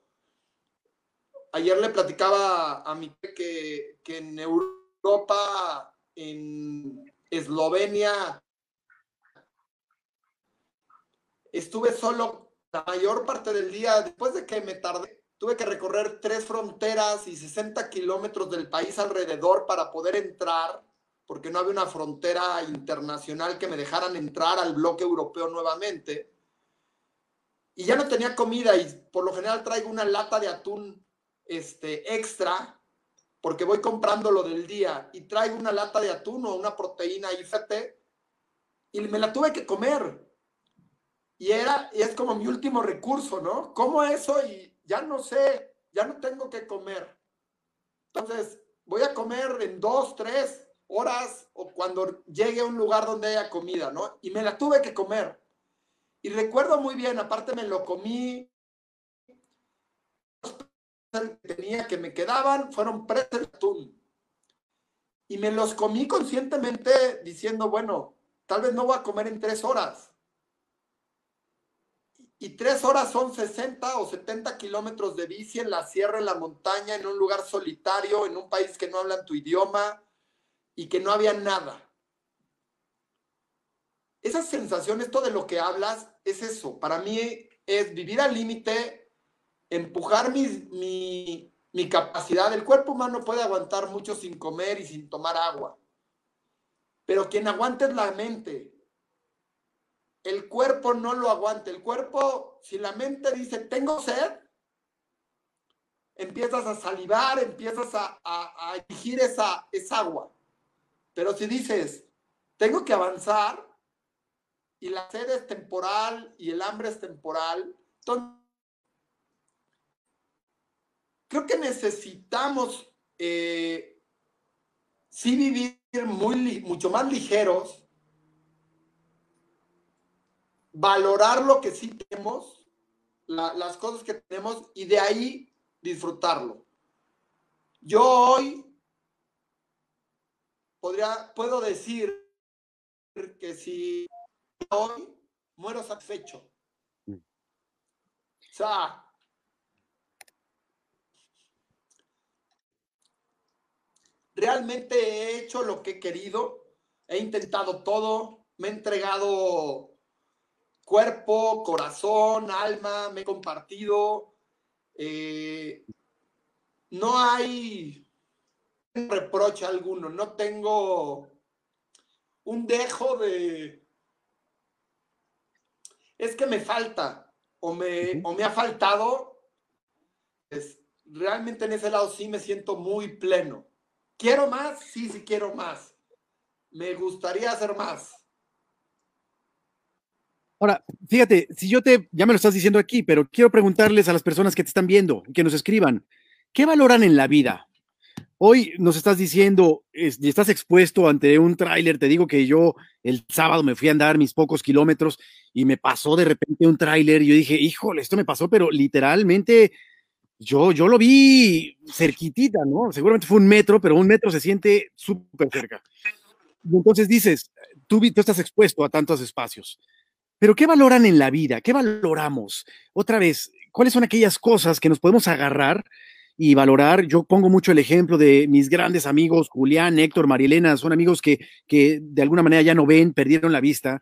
ayer le platicaba a mi que, que en Europa, en Eslovenia, estuve solo la mayor parte del día, después de que me tardé, tuve que recorrer tres fronteras y 60 kilómetros del país alrededor para poder entrar porque no había una frontera internacional que me dejaran entrar al bloque europeo nuevamente. Y ya no tenía comida y por lo general traigo una lata de atún este, extra porque voy comprando lo del día y traigo una lata de atún o una proteína IFT y me la tuve que comer. Y era, y es como mi último recurso, ¿no? Como eso y ya no sé, ya no tengo que comer. Entonces, voy a comer en dos, tres, horas o cuando llegue a un lugar donde haya comida, ¿no? Y me la tuve que comer. Y recuerdo muy bien, aparte me lo comí, que tenía que me quedaban fueron presas atún. Y me los comí conscientemente diciendo, bueno, tal vez no voy a comer en tres horas. Y tres horas son 60 o 70 kilómetros de bici en la sierra, en la montaña, en un lugar solitario, en un país que no hablan tu idioma, y que no había nada. Esa sensación, esto de lo que hablas, es eso. Para mí es vivir al límite, empujar mi, mi, mi capacidad. El cuerpo humano puede aguantar mucho sin comer y sin tomar agua. Pero quien aguante es la mente. El cuerpo no lo aguanta. El cuerpo, si la mente dice, tengo sed, empiezas a salivar, empiezas a, a, exigir esa, esa agua. Pero si dices, tengo que avanzar y la sed es temporal y el hambre es temporal, entonces creo que necesitamos eh, vivir muy, mucho más ligeros, valorar lo que sí tenemos, las cosas que tenemos y de ahí disfrutarlo. Yo hoy podría, puedo decir que si hoy muero satisfecho. Mm. O sea, realmente he hecho lo que he querido, he intentado todo, me he entregado cuerpo, corazón, alma, me he compartido. Eh, no hay reproche alguno, no tengo un dejo de... Es que me falta o me, o me ha faltado. Es, realmente en ese lado sí me siento muy pleno. ¿Quiero más? Sí, sí quiero más. Me gustaría hacer más. Ahora, fíjate, si yo te, ya me lo estás diciendo aquí, pero quiero preguntarles a las personas que te están viendo, que nos escriban, ¿qué valoran en la vida? Hoy nos estás diciendo, y estás expuesto ante un tráiler, te digo que yo el sábado me fui a andar mis pocos kilómetros y me pasó de repente un tráiler y yo dije, híjole, esto me pasó, pero literalmente yo, yo lo vi cerquitita, ¿no? Seguramente fue un metro, pero un metro se siente súper cerca. Y entonces dices, tú, tú estás expuesto a tantos espacios, pero ¿qué valoran en la vida? ¿Qué valoramos? Otra vez, ¿cuáles son aquellas cosas que nos podemos agarrar? y valorar. Yo pongo mucho el ejemplo de mis grandes amigos, Julián, Héctor, Marilena, son amigos que, que de alguna manera ya no ven, perdieron la vista.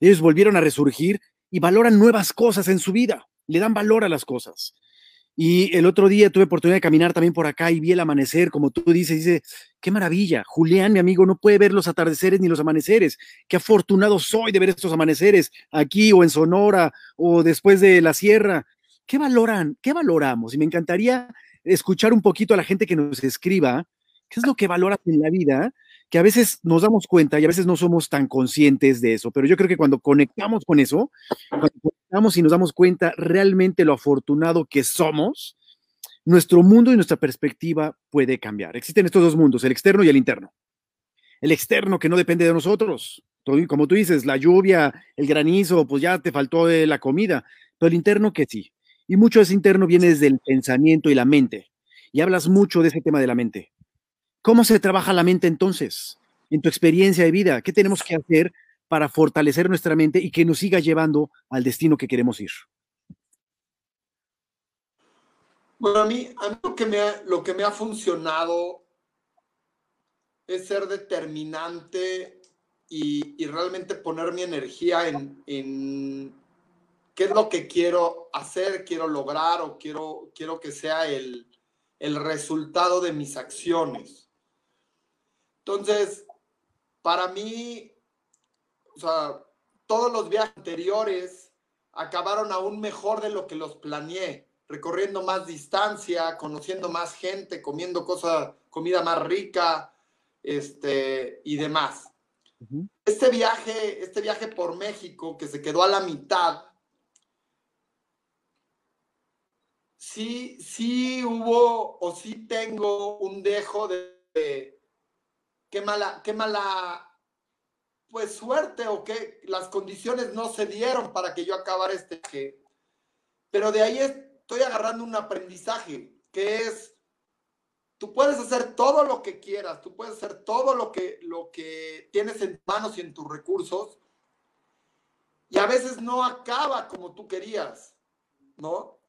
Ellos volvieron a resurgir y valoran nuevas cosas en su vida, le dan valor a las cosas. Y el otro día tuve oportunidad de caminar también por acá y vi el amanecer, como tú dices, dice, qué maravilla. Julián, mi amigo, no puede ver los atardeceres ni los amaneceres. Qué afortunado soy de ver estos amaneceres aquí o en Sonora o después de la sierra. ¿Qué valoran? ¿Qué valoramos? Y me encantaría escuchar un poquito a la gente que nos escriba, qué es lo que valoras en la vida, que a veces nos damos cuenta y a veces no somos tan conscientes de eso, pero yo creo que cuando conectamos con eso, cuando conectamos y nos damos cuenta realmente lo afortunado que somos, nuestro mundo y nuestra perspectiva puede cambiar. Existen estos dos mundos, el externo y el interno. El externo que no depende de nosotros, como tú dices, la lluvia, el granizo, pues ya te faltó la comida, pero el interno que sí. Y mucho de ese interno viene desde el pensamiento y la mente. Y hablas mucho de ese tema de la mente. ¿Cómo se trabaja la mente entonces? En tu experiencia de vida, ¿qué tenemos que hacer para fortalecer nuestra mente y que nos siga llevando al destino que queremos ir? Bueno, a mí, lo, que me ha, lo que me ha funcionado es ser determinante y, y realmente poner mi energía en, en, qué es lo que quiero hacer, quiero lograr o quiero, quiero que sea el, el resultado de mis acciones. Entonces, para mí, o sea, todos los viajes anteriores acabaron aún mejor de lo que los planeé, recorriendo más distancia, conociendo más gente, comiendo cosa, comida más rica, este, y demás. Este viaje, este viaje por México, que se quedó a la mitad, sí, sí hubo o sí tengo un dejo de, qué mala, qué mala, pues suerte o que las condiciones no se dieron para que yo acabara este que, pero de ahí estoy agarrando un aprendizaje que es, tú puedes hacer todo lo que quieras, tú puedes hacer todo lo que, lo que tienes en manos y en tus recursos, y a veces no acaba como tú querías, ¿no?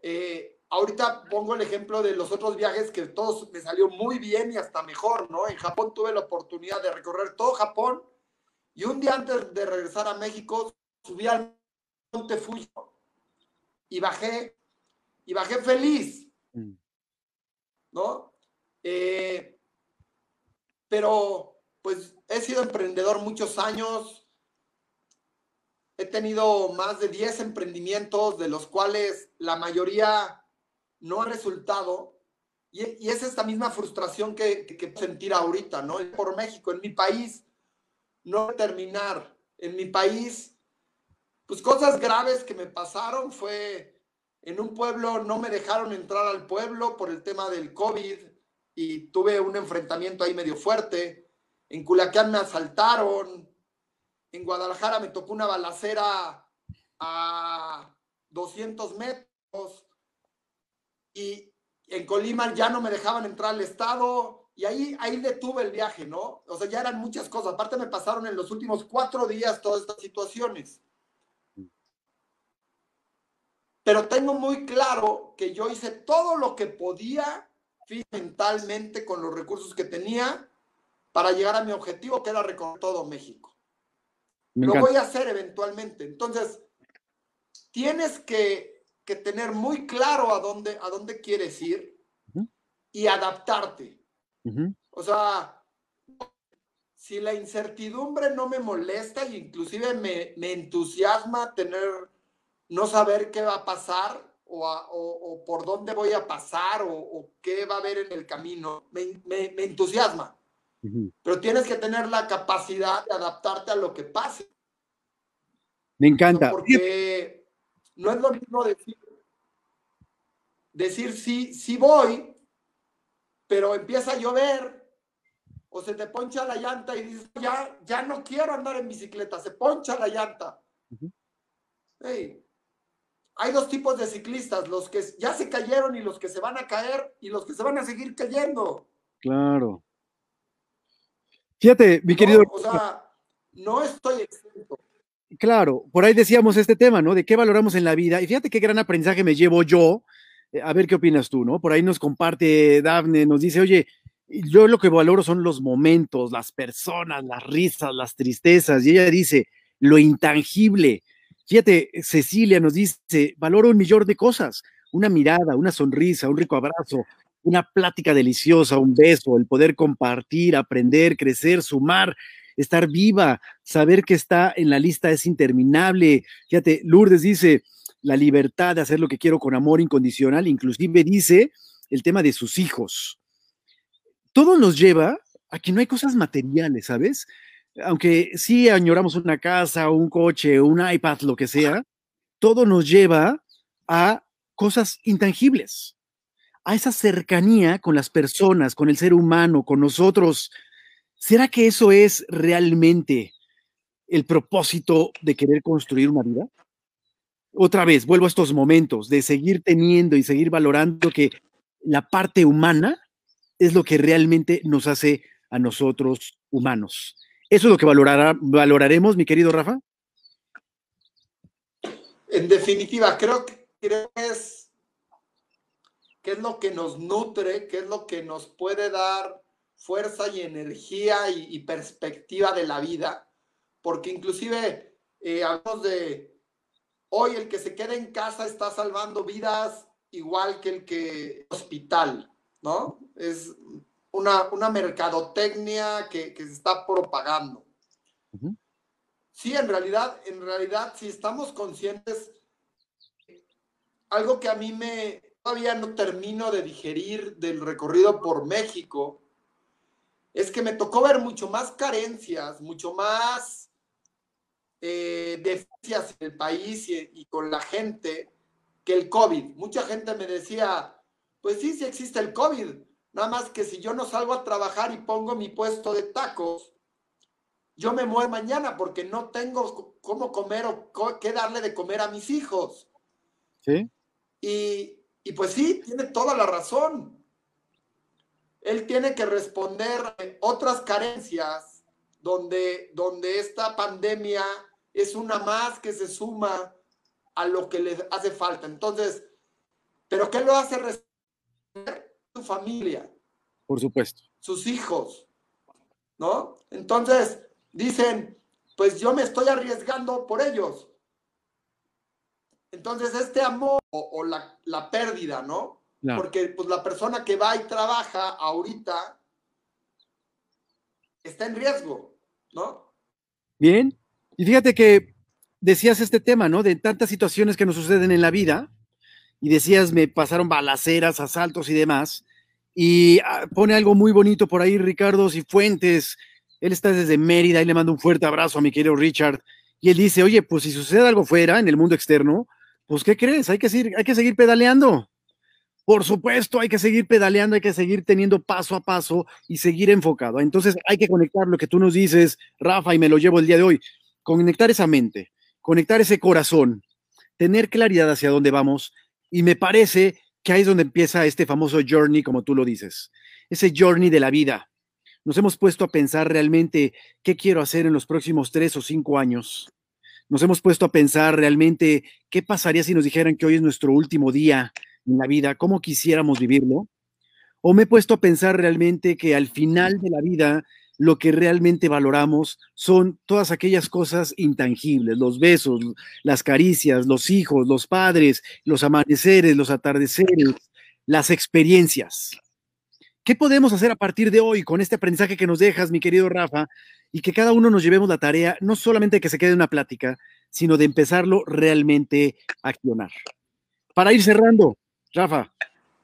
Eh, ahorita pongo el ejemplo de los otros viajes que todos me salió muy bien y hasta mejor, ¿no? En Japón tuve la oportunidad de recorrer todo Japón y un día antes de regresar a México subí al Monte Fuji y bajé, y bajé feliz, mm. ¿no? Eh, pero pues he sido emprendedor muchos años, He tenido más de 10 emprendimientos, de los cuales la mayoría no ha resultado. Y, es esta misma frustración que, que, sentir ahorita, ¿no? Por México, en mi país, no terminar. En mi país, pues cosas graves que me pasaron fue en un pueblo, no me dejaron entrar al pueblo por el tema del COVID y tuve un enfrentamiento ahí medio fuerte. En Culiacán me asaltaron, en Guadalajara me tocó una balacera a 200 metros y en Colima ya no me dejaban entrar al estado y ahí, ahí detuve el viaje, ¿no? O sea, ya eran muchas cosas. Aparte me pasaron en los últimos cuatro días todas estas situaciones. Pero tengo muy claro que yo hice todo lo que podía mentalmente con los recursos que tenía para llegar a mi objetivo, que era recorrer todo México lo voy a hacer eventualmente. Entonces, tienes que, que, tener muy claro a dónde, a dónde quieres ir y adaptarte. O sea, si la incertidumbre no me molesta y inclusive me, me entusiasma tener, no saber qué va a pasar o, o, por dónde voy a pasar o, qué va a haber en el camino, me, me, me entusiasma. Pero tienes que tener la capacidad de adaptarte a lo que pase. Me encanta. Porque no es lo mismo decir, decir sí, sí voy, pero empieza a llover o se te poncha la llanta y dices, ya, ya no quiero andar en bicicleta, se poncha la llanta. Hay dos tipos de ciclistas, los que ya se cayeron y los que se van a caer y los que se van a seguir cayendo. Claro. Fíjate, mi querido. o sea, no estoy exento. Claro, por ahí decíamos este tema, ¿no? De qué valoramos en la vida. Y fíjate qué gran aprendizaje me llevo yo Eh, a ver qué opinas tú, ¿no? Por ahí nos comparte Dafne, nos dice, oye, yo lo que valoro son los momentos, las personas, las risas, las tristezas. Y ella dice, lo intangible. Fíjate, Cecilia nos dice, valoro un millón de cosas, una mirada, una sonrisa, un rico abrazo, una plática deliciosa, un beso, el poder compartir, aprender, crecer, sumar, estar viva, saber que está en la lista es interminable. Fíjate, Lourdes dice, la libertad de hacer lo que quiero con amor incondicional, inclusive dice el tema de sus hijos. Todo nos lleva a que no hay cosas materiales, ¿sabes? Aunque sí añoramos una casa, un coche, un iPad, lo que sea, todo nos lleva a cosas intangibles, a esa cercanía con las personas, con el ser humano, con nosotros. ¿Será que eso es realmente el propósito de querer construir una vida? Otra vez, vuelvo a estos momentos de seguir teniendo y seguir valorando que la parte humana es lo que realmente nos hace a nosotros humanos. ¿Eso es lo que valorará, valoraremos, mi querido Rafa? En definitiva, creo, que es, que es lo que nos nutre, que es lo que nos puede dar fuerza y energía y, perspectiva de la vida, porque inclusive eh, hablamos de hoy el que se queda en casa está salvando vidas igual que el que hospital, ¿no? Es una, una mercadotecnia que, se está propagando. Sí, en realidad, en realidad, si estamos conscientes, algo que a mí me todavía no termino de digerir del recorrido por México, es que me tocó ver mucho más carencias, mucho más eh, deficiencias en el país y, con la gente que el COVID. Mucha gente me decía, pues sí, sí existe el COVID, nada más que si yo no salgo a trabajar y pongo mi puesto de tacos, yo me muero mañana porque no tengo cómo comer o qué darle de comer a mis hijos. Sí. Y, y pues sí, tiene toda la razón él tiene que responder otras carencias donde, donde esta pandemia es una más que se suma a lo que le hace falta. Entonces, ¿pero qué lo hace responder? Su familia. Por supuesto. Sus hijos, ¿no? Entonces, dicen, pues yo me estoy arriesgando por ellos. Entonces, este amor o, la, la pérdida, ¿no? Porque pues la persona que va y trabaja ahorita está en riesgo, ¿no? Bien. Y fíjate que decías este tema, ¿no? De tantas situaciones que nos suceden en la vida. Y decías, me pasaron balaceras, asaltos y demás. Y ah, pone algo muy bonito por ahí, Ricardo Cifuentes. Él está desde Mérida y le mando un fuerte abrazo a mi querido Richard. Y él dice, oye, pues si sucede algo fuera, en el mundo externo, pues ¿qué crees? Hay que seguir, hay que seguir pedaleando. Por supuesto, hay que seguir pedaleando, hay que seguir teniendo paso a paso y seguir enfocado. Entonces hay que conectar lo que tú nos dices, Rafa, y me lo llevo el día de hoy, conectar esa mente, conectar ese corazón, tener claridad hacia dónde vamos. Y me parece que ahí es donde empieza este famoso journey, como tú lo dices, ese journey de la vida. Nos hemos puesto a pensar realmente qué quiero hacer en los próximos tres o cinco años. Nos hemos puesto a pensar realmente qué pasaría si nos dijeran que hoy es nuestro último día, en la vida, cómo quisiéramos vivirlo, o me he puesto a pensar realmente que al final de la vida lo que realmente valoramos son todas aquellas cosas intangibles, los besos, las caricias, los hijos, los padres, los amaneceres, los atardeceres, las experiencias. ¿Qué podemos hacer a partir de hoy con este aprendizaje que nos dejas, mi querido Rafa? Y que cada uno nos llevemos la tarea, no solamente de que se quede una plática, sino de empezarlo realmente a accionar. Para ir cerrando, Rafa,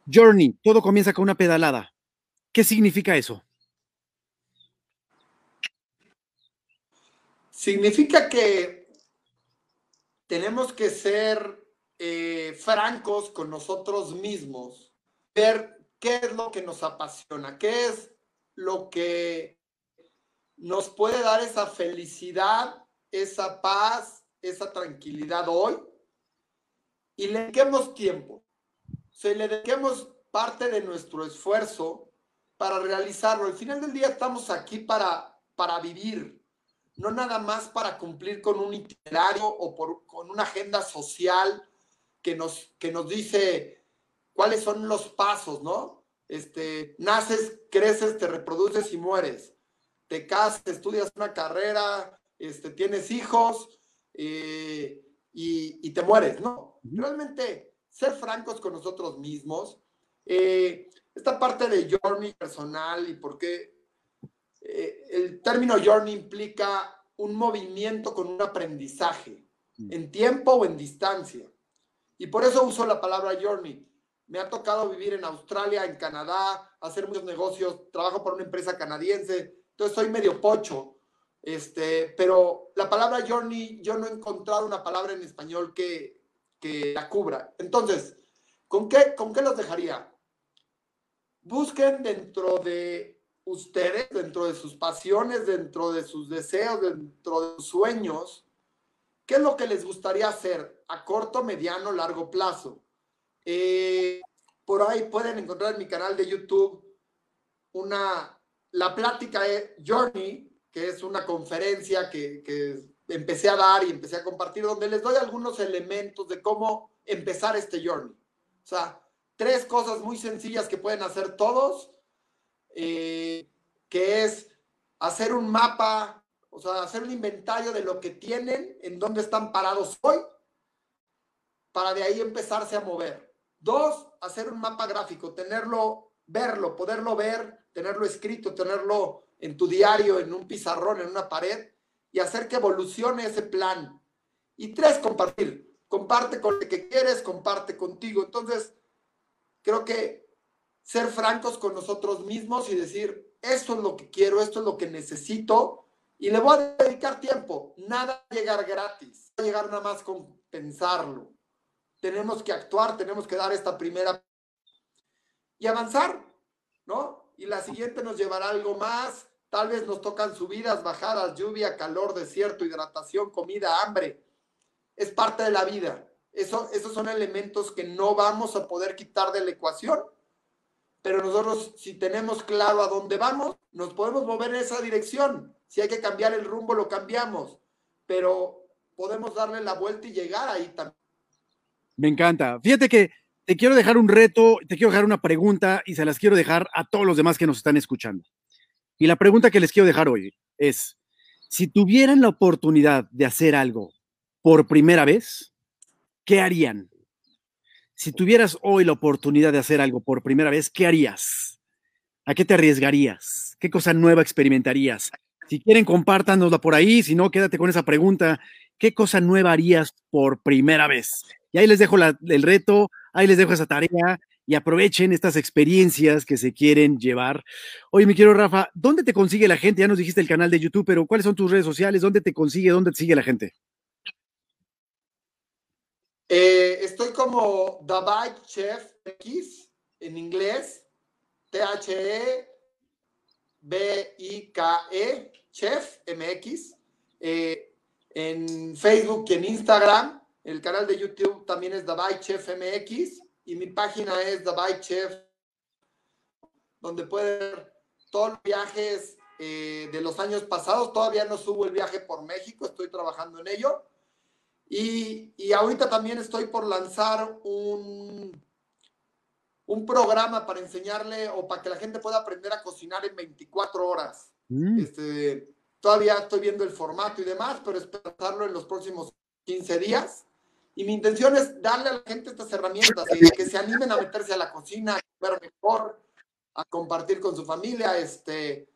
Journey, todo comienza con una pedalada. ¿Qué significa eso? Significa que tenemos que ser eh, francos con nosotros mismos, ver qué es lo que nos apasiona, qué es lo que nos puede dar esa felicidad, esa paz, esa tranquilidad hoy y le dediquemos tiempo se le dediquemos parte de nuestro esfuerzo para realizarlo. Al final del día estamos aquí para, para vivir, no nada más para cumplir con un itinerario o por, con una agenda social que nos, que nos dice cuáles son los pasos, ¿no? Este, naces, creces, te reproduces y mueres. Te casas, estudias una carrera, este, tienes hijos eh, y, te mueres, ¿no? Realmente, ser francos con nosotros mismos. Eh, esta parte de journey personal y por qué eh, el término journey implica un movimiento con un aprendizaje, mm. en tiempo o en distancia. Y por eso uso la palabra journey. Me ha tocado vivir en Australia, en Canadá, hacer muchos negocios, trabajo por una empresa canadiense, entonces soy medio pocho. Este, pero la palabra journey, yo no he encontrado una palabra en español que, que la cubra. Entonces, ¿con qué, ¿con qué los dejaría? Busquen dentro de ustedes, dentro de sus pasiones, dentro de sus deseos, dentro de sus sueños, ¿qué es lo que les gustaría hacer a corto, mediano, largo plazo? Eh, por ahí pueden encontrar en mi canal de YouTube una, la plática Journey, que es una conferencia que, que empecé a dar y empecé a compartir, donde les doy algunos elementos de cómo empezar este Journey. O sea, tres cosas muy sencillas que pueden hacer todos eh, que es hacer un mapa, o sea, hacer un inventario de lo que tienen, en dónde están parados hoy, para de ahí empezarse a mover. Dos, hacer un mapa gráfico, tenerlo, verlo, poderlo ver, tenerlo escrito, tenerlo en tu diario, en un pizarrón, en una pared, y hacer que evolucione ese plan. Y tres, compartir. Comparte con el que quieres, comparte contigo. Entonces, creo que ser francos con nosotros mismos y decir, esto es lo que quiero, esto es lo que necesito y le voy a dedicar tiempo. Nada llegar gratis, va a llegar nada más con pensarlo. Tenemos que actuar, tenemos que dar esta primera y avanzar, ¿no? Y la siguiente nos llevará algo más. Tal vez nos tocan subidas, bajadas, lluvia, calor, desierto, hidratación, comida, hambre. Es parte de la vida. Eso, esos son elementos que no vamos a poder quitar de la ecuación pero nosotros si tenemos claro a dónde vamos, nos podemos mover en esa dirección. Si hay que cambiar el rumbo, lo cambiamos, pero podemos darle la vuelta y llegar ahí también. Me encanta. Fíjate que te quiero dejar un reto, te quiero dejar una pregunta y se las quiero dejar a todos los demás que nos están escuchando. Y la pregunta que les quiero dejar hoy es, si tuvieran la oportunidad de hacer algo por primera vez, ¿qué harían? Si tuvieras hoy la oportunidad de hacer algo por primera vez, ¿qué harías? ¿A qué te arriesgarías? ¿Qué cosa nueva experimentarías? Si quieren, compártanosla por ahí. Si no, quédate con esa pregunta. ¿Qué cosa nueva harías por primera vez? Y ahí les dejo el reto, ahí les dejo esa tarea y aprovechen estas experiencias que se quieren llevar. Oye, mi quiero Rafa, ¿dónde te consigue la gente? Ya nos dijiste el canal de YouTube, pero ¿cuáles son tus redes sociales? ¿Dónde te consigue? ¿Dónde te sigue la gente? Eh, estoy como Bike Chef X en inglés, T-H-E-B-I-K-E, Chef MX. Eh, en Facebook y en Instagram. El canal de YouTube también es Bike Chef MX y mi página es The Bike Chef, donde pueden ver todos los viajes eh, de los años pasados. Todavía no subo el viaje por México, estoy trabajando en ello y, y ahorita también estoy por lanzar un, un programa para enseñarle o para que la gente pueda aprender a cocinar en 24 horas. Mm. Este, todavía estoy viendo el formato y demás, pero espero hacerlo en los próximos 15 días. Y mi intención es darle a la gente estas herramientas, y que se animen a meterse a la cocina, a comer mejor, a compartir con su familia. Este,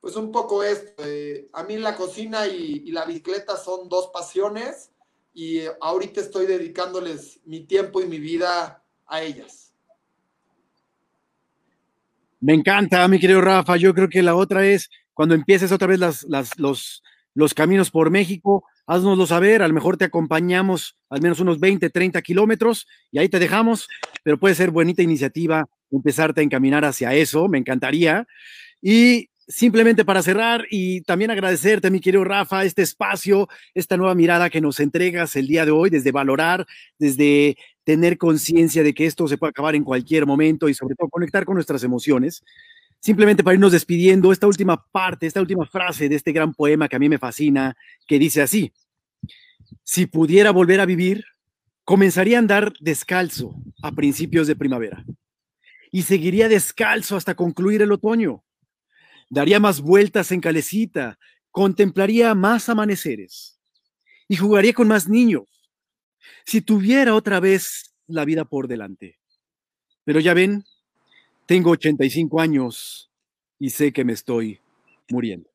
pues un poco esto. Eh, a mí la cocina y, y la bicicleta son dos pasiones y ahorita estoy dedicándoles mi tiempo y mi vida a ellas. Me encanta, mi querido Rafa. Yo creo que la otra es cuando empieces otra vez las, los, los caminos por México, haznoslo saber, a lo mejor te acompañamos al menos unos 20, 30 kilómetros y ahí te dejamos, pero puede ser bonita iniciativa empezarte a encaminar hacia eso, me encantaría. Y simplemente para cerrar y también agradecerte, mi querido Rafa, este espacio, esta nueva mirada que nos entregas el día de hoy, desde valorar, desde tener conciencia de que esto se puede acabar en cualquier momento y sobre todo conectar con nuestras emociones. Simplemente para irnos despidiendo, esta última parte, esta última frase de este gran poema que a mí me fascina, que dice así, si pudiera volver a vivir, comenzaría a andar descalzo a principios de primavera y seguiría descalzo hasta concluir el otoño. Daría más vueltas en calecita, contemplaría más amaneceres y jugaría con más niños si tuviera otra vez la vida por delante. Pero ya ven, tengo 85 años y sé que me estoy muriendo.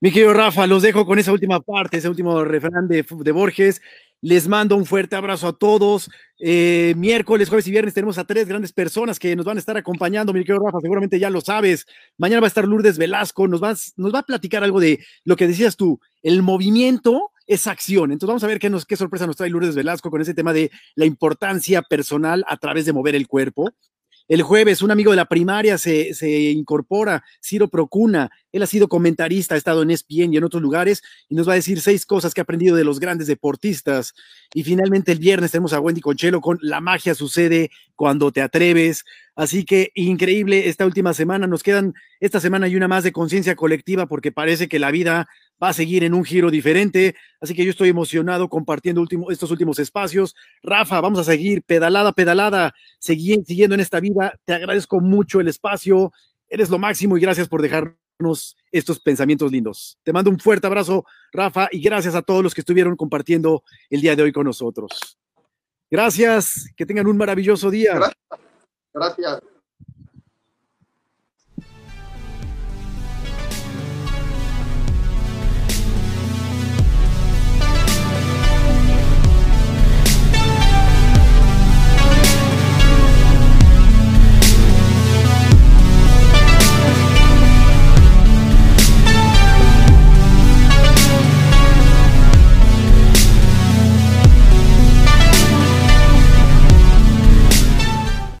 Mi querido Rafa, los dejo con esa última parte, ese último refrán de, Borges. Les mando un fuerte abrazo a todos. Eh, miércoles, jueves y viernes tenemos a tres grandes personas que nos van a estar acompañando. Mi querido Rafa, seguramente ya lo sabes. Mañana va a estar Lourdes Velasco, nos, nos va a platicar algo de lo que decías tú, el movimiento es acción. Entonces vamos a ver qué, nos, qué sorpresa nos trae Lourdes Velasco con ese tema de la importancia personal a través de mover el cuerpo. El jueves, un amigo de la primaria se, incorpora, Ciro Procuna. Él ha sido comentarista, ha estado en ESPN y en otros lugares y nos va a decir seis cosas que ha aprendido de los grandes deportistas. Y finalmente el viernes tenemos a Wendy Conchelo con La magia sucede cuando te atreves. Así que increíble esta última semana. Nos quedan esta semana y una más de conciencia colectiva porque parece que la vida va a seguir en un giro diferente. Así que yo estoy emocionado compartiendo estos últimos espacios. Rafa, vamos a seguir pedalada, pedalada, siguiendo en esta vida. Te agradezco mucho el espacio. Eres lo máximo y gracias por dejarnos estos pensamientos lindos. Te mando un fuerte abrazo, Rafa, y gracias a todos los que estuvieron compartiendo el día de hoy con nosotros. Gracias, que tengan un maravilloso día. Gracias.